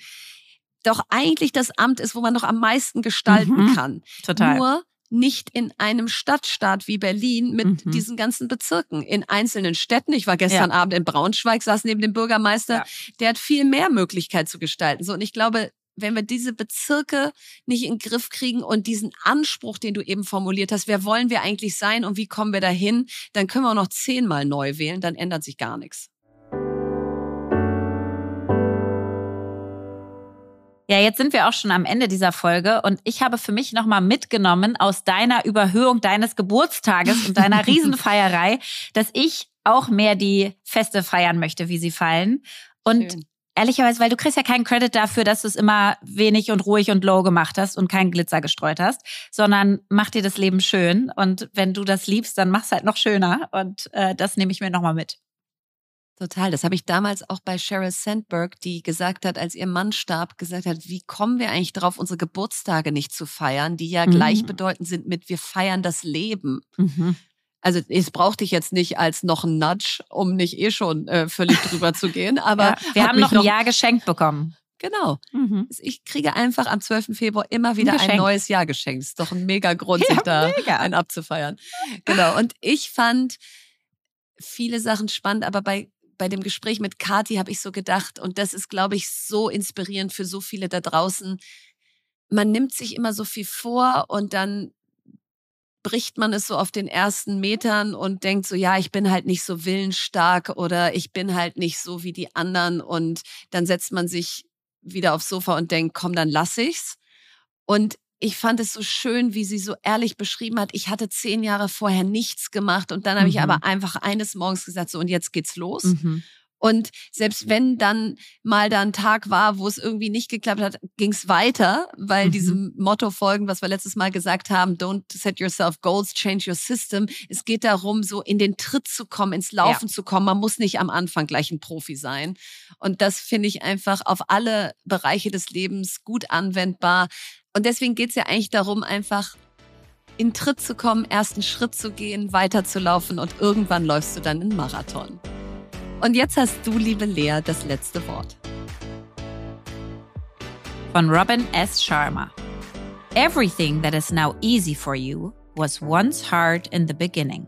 doch eigentlich das Amt ist, wo man noch am meisten gestalten mhm, kann. Total. Nur nicht in einem Stadtstaat wie Berlin mit mhm. diesen ganzen Bezirken. In einzelnen Städten, ich war gestern ja. Abend in Braunschweig, saß neben dem Bürgermeister, ja. der hat viel mehr Möglichkeit zu gestalten. So, und ich glaube, wenn wir diese Bezirke nicht in den Griff kriegen und diesen Anspruch, den du eben formuliert hast, wer wollen wir eigentlich sein und wie kommen wir dahin, dann können wir auch noch zehnmal neu wählen, dann ändert sich gar nichts. Ja, jetzt sind wir auch schon am Ende dieser Folge und ich habe für mich nochmal mitgenommen aus deiner Überhöhung deines Geburtstages und deiner Riesenfeierei, dass ich auch mehr die Feste feiern möchte, wie sie fallen. Und Schön. ehrlicherweise, weil du kriegst ja keinen Credit dafür, dass du es immer wenig und ruhig und low gemacht hast und keinen Glitzer gestreut hast, sondern mach dir das Leben schön. Und wenn du das liebst, dann mach's halt noch schöner. Und äh, das nehme ich mir nochmal mit. Total. Das habe ich damals auch bei Sheryl Sandberg, die gesagt hat, als ihr Mann starb, gesagt hat, wie kommen wir eigentlich drauf, unsere Geburtstage nicht zu feiern, die ja mhm. gleichbedeutend sind mit wir feiern das Leben. Mhm. Also es brauchte ich jetzt nicht als noch ein Nudge, um nicht eh schon äh, völlig drüber zu gehen. Aber ja, wir haben noch ein Jahr geschenkt bekommen. Genau. Mhm. Ich kriege einfach am 12. Februar immer wieder ein, ein neues Jahr geschenkt. Ist doch ein mega Grund, ja, sich da mega. einen abzufeiern. Genau. Und ich fand viele Sachen spannend, aber bei bei dem Gespräch mit Kati habe ich so gedacht, und das ist, glaube ich, so inspirierend für so viele da draußen. Man nimmt sich immer so viel vor und dann bricht man es so auf den ersten Metern und denkt so, ja, ich bin halt nicht so willensstark oder ich bin halt nicht so wie die anderen und dann setzt man sich wieder aufs Sofa und denkt, komm, dann lass ich's. Und ich fand es so schön, wie sie so ehrlich beschrieben hat. Ich hatte zehn Jahre vorher nichts gemacht und dann habe mhm. ich aber einfach eines Morgens gesagt, so und jetzt geht's los. Mhm. Und selbst wenn dann mal da ein Tag war, wo es irgendwie nicht geklappt hat, ging es weiter, weil mhm. diesem Motto folgen, was wir letztes Mal gesagt haben, don't set yourself goals, change your system. Es geht darum, so in den Tritt zu kommen, ins Laufen ja. zu kommen. Man muss nicht am Anfang gleich ein Profi sein. Und das finde ich einfach auf alle Bereiche des Lebens gut anwendbar. Und deswegen geht es ja eigentlich darum, einfach in Tritt zu kommen, ersten Schritt zu gehen, weiterzulaufen und irgendwann läufst du dann in Marathon. Und jetzt hast du, liebe Lea, das letzte Wort. Von Robin S. Sharma. Everything that is now easy for you was once hard in the beginning.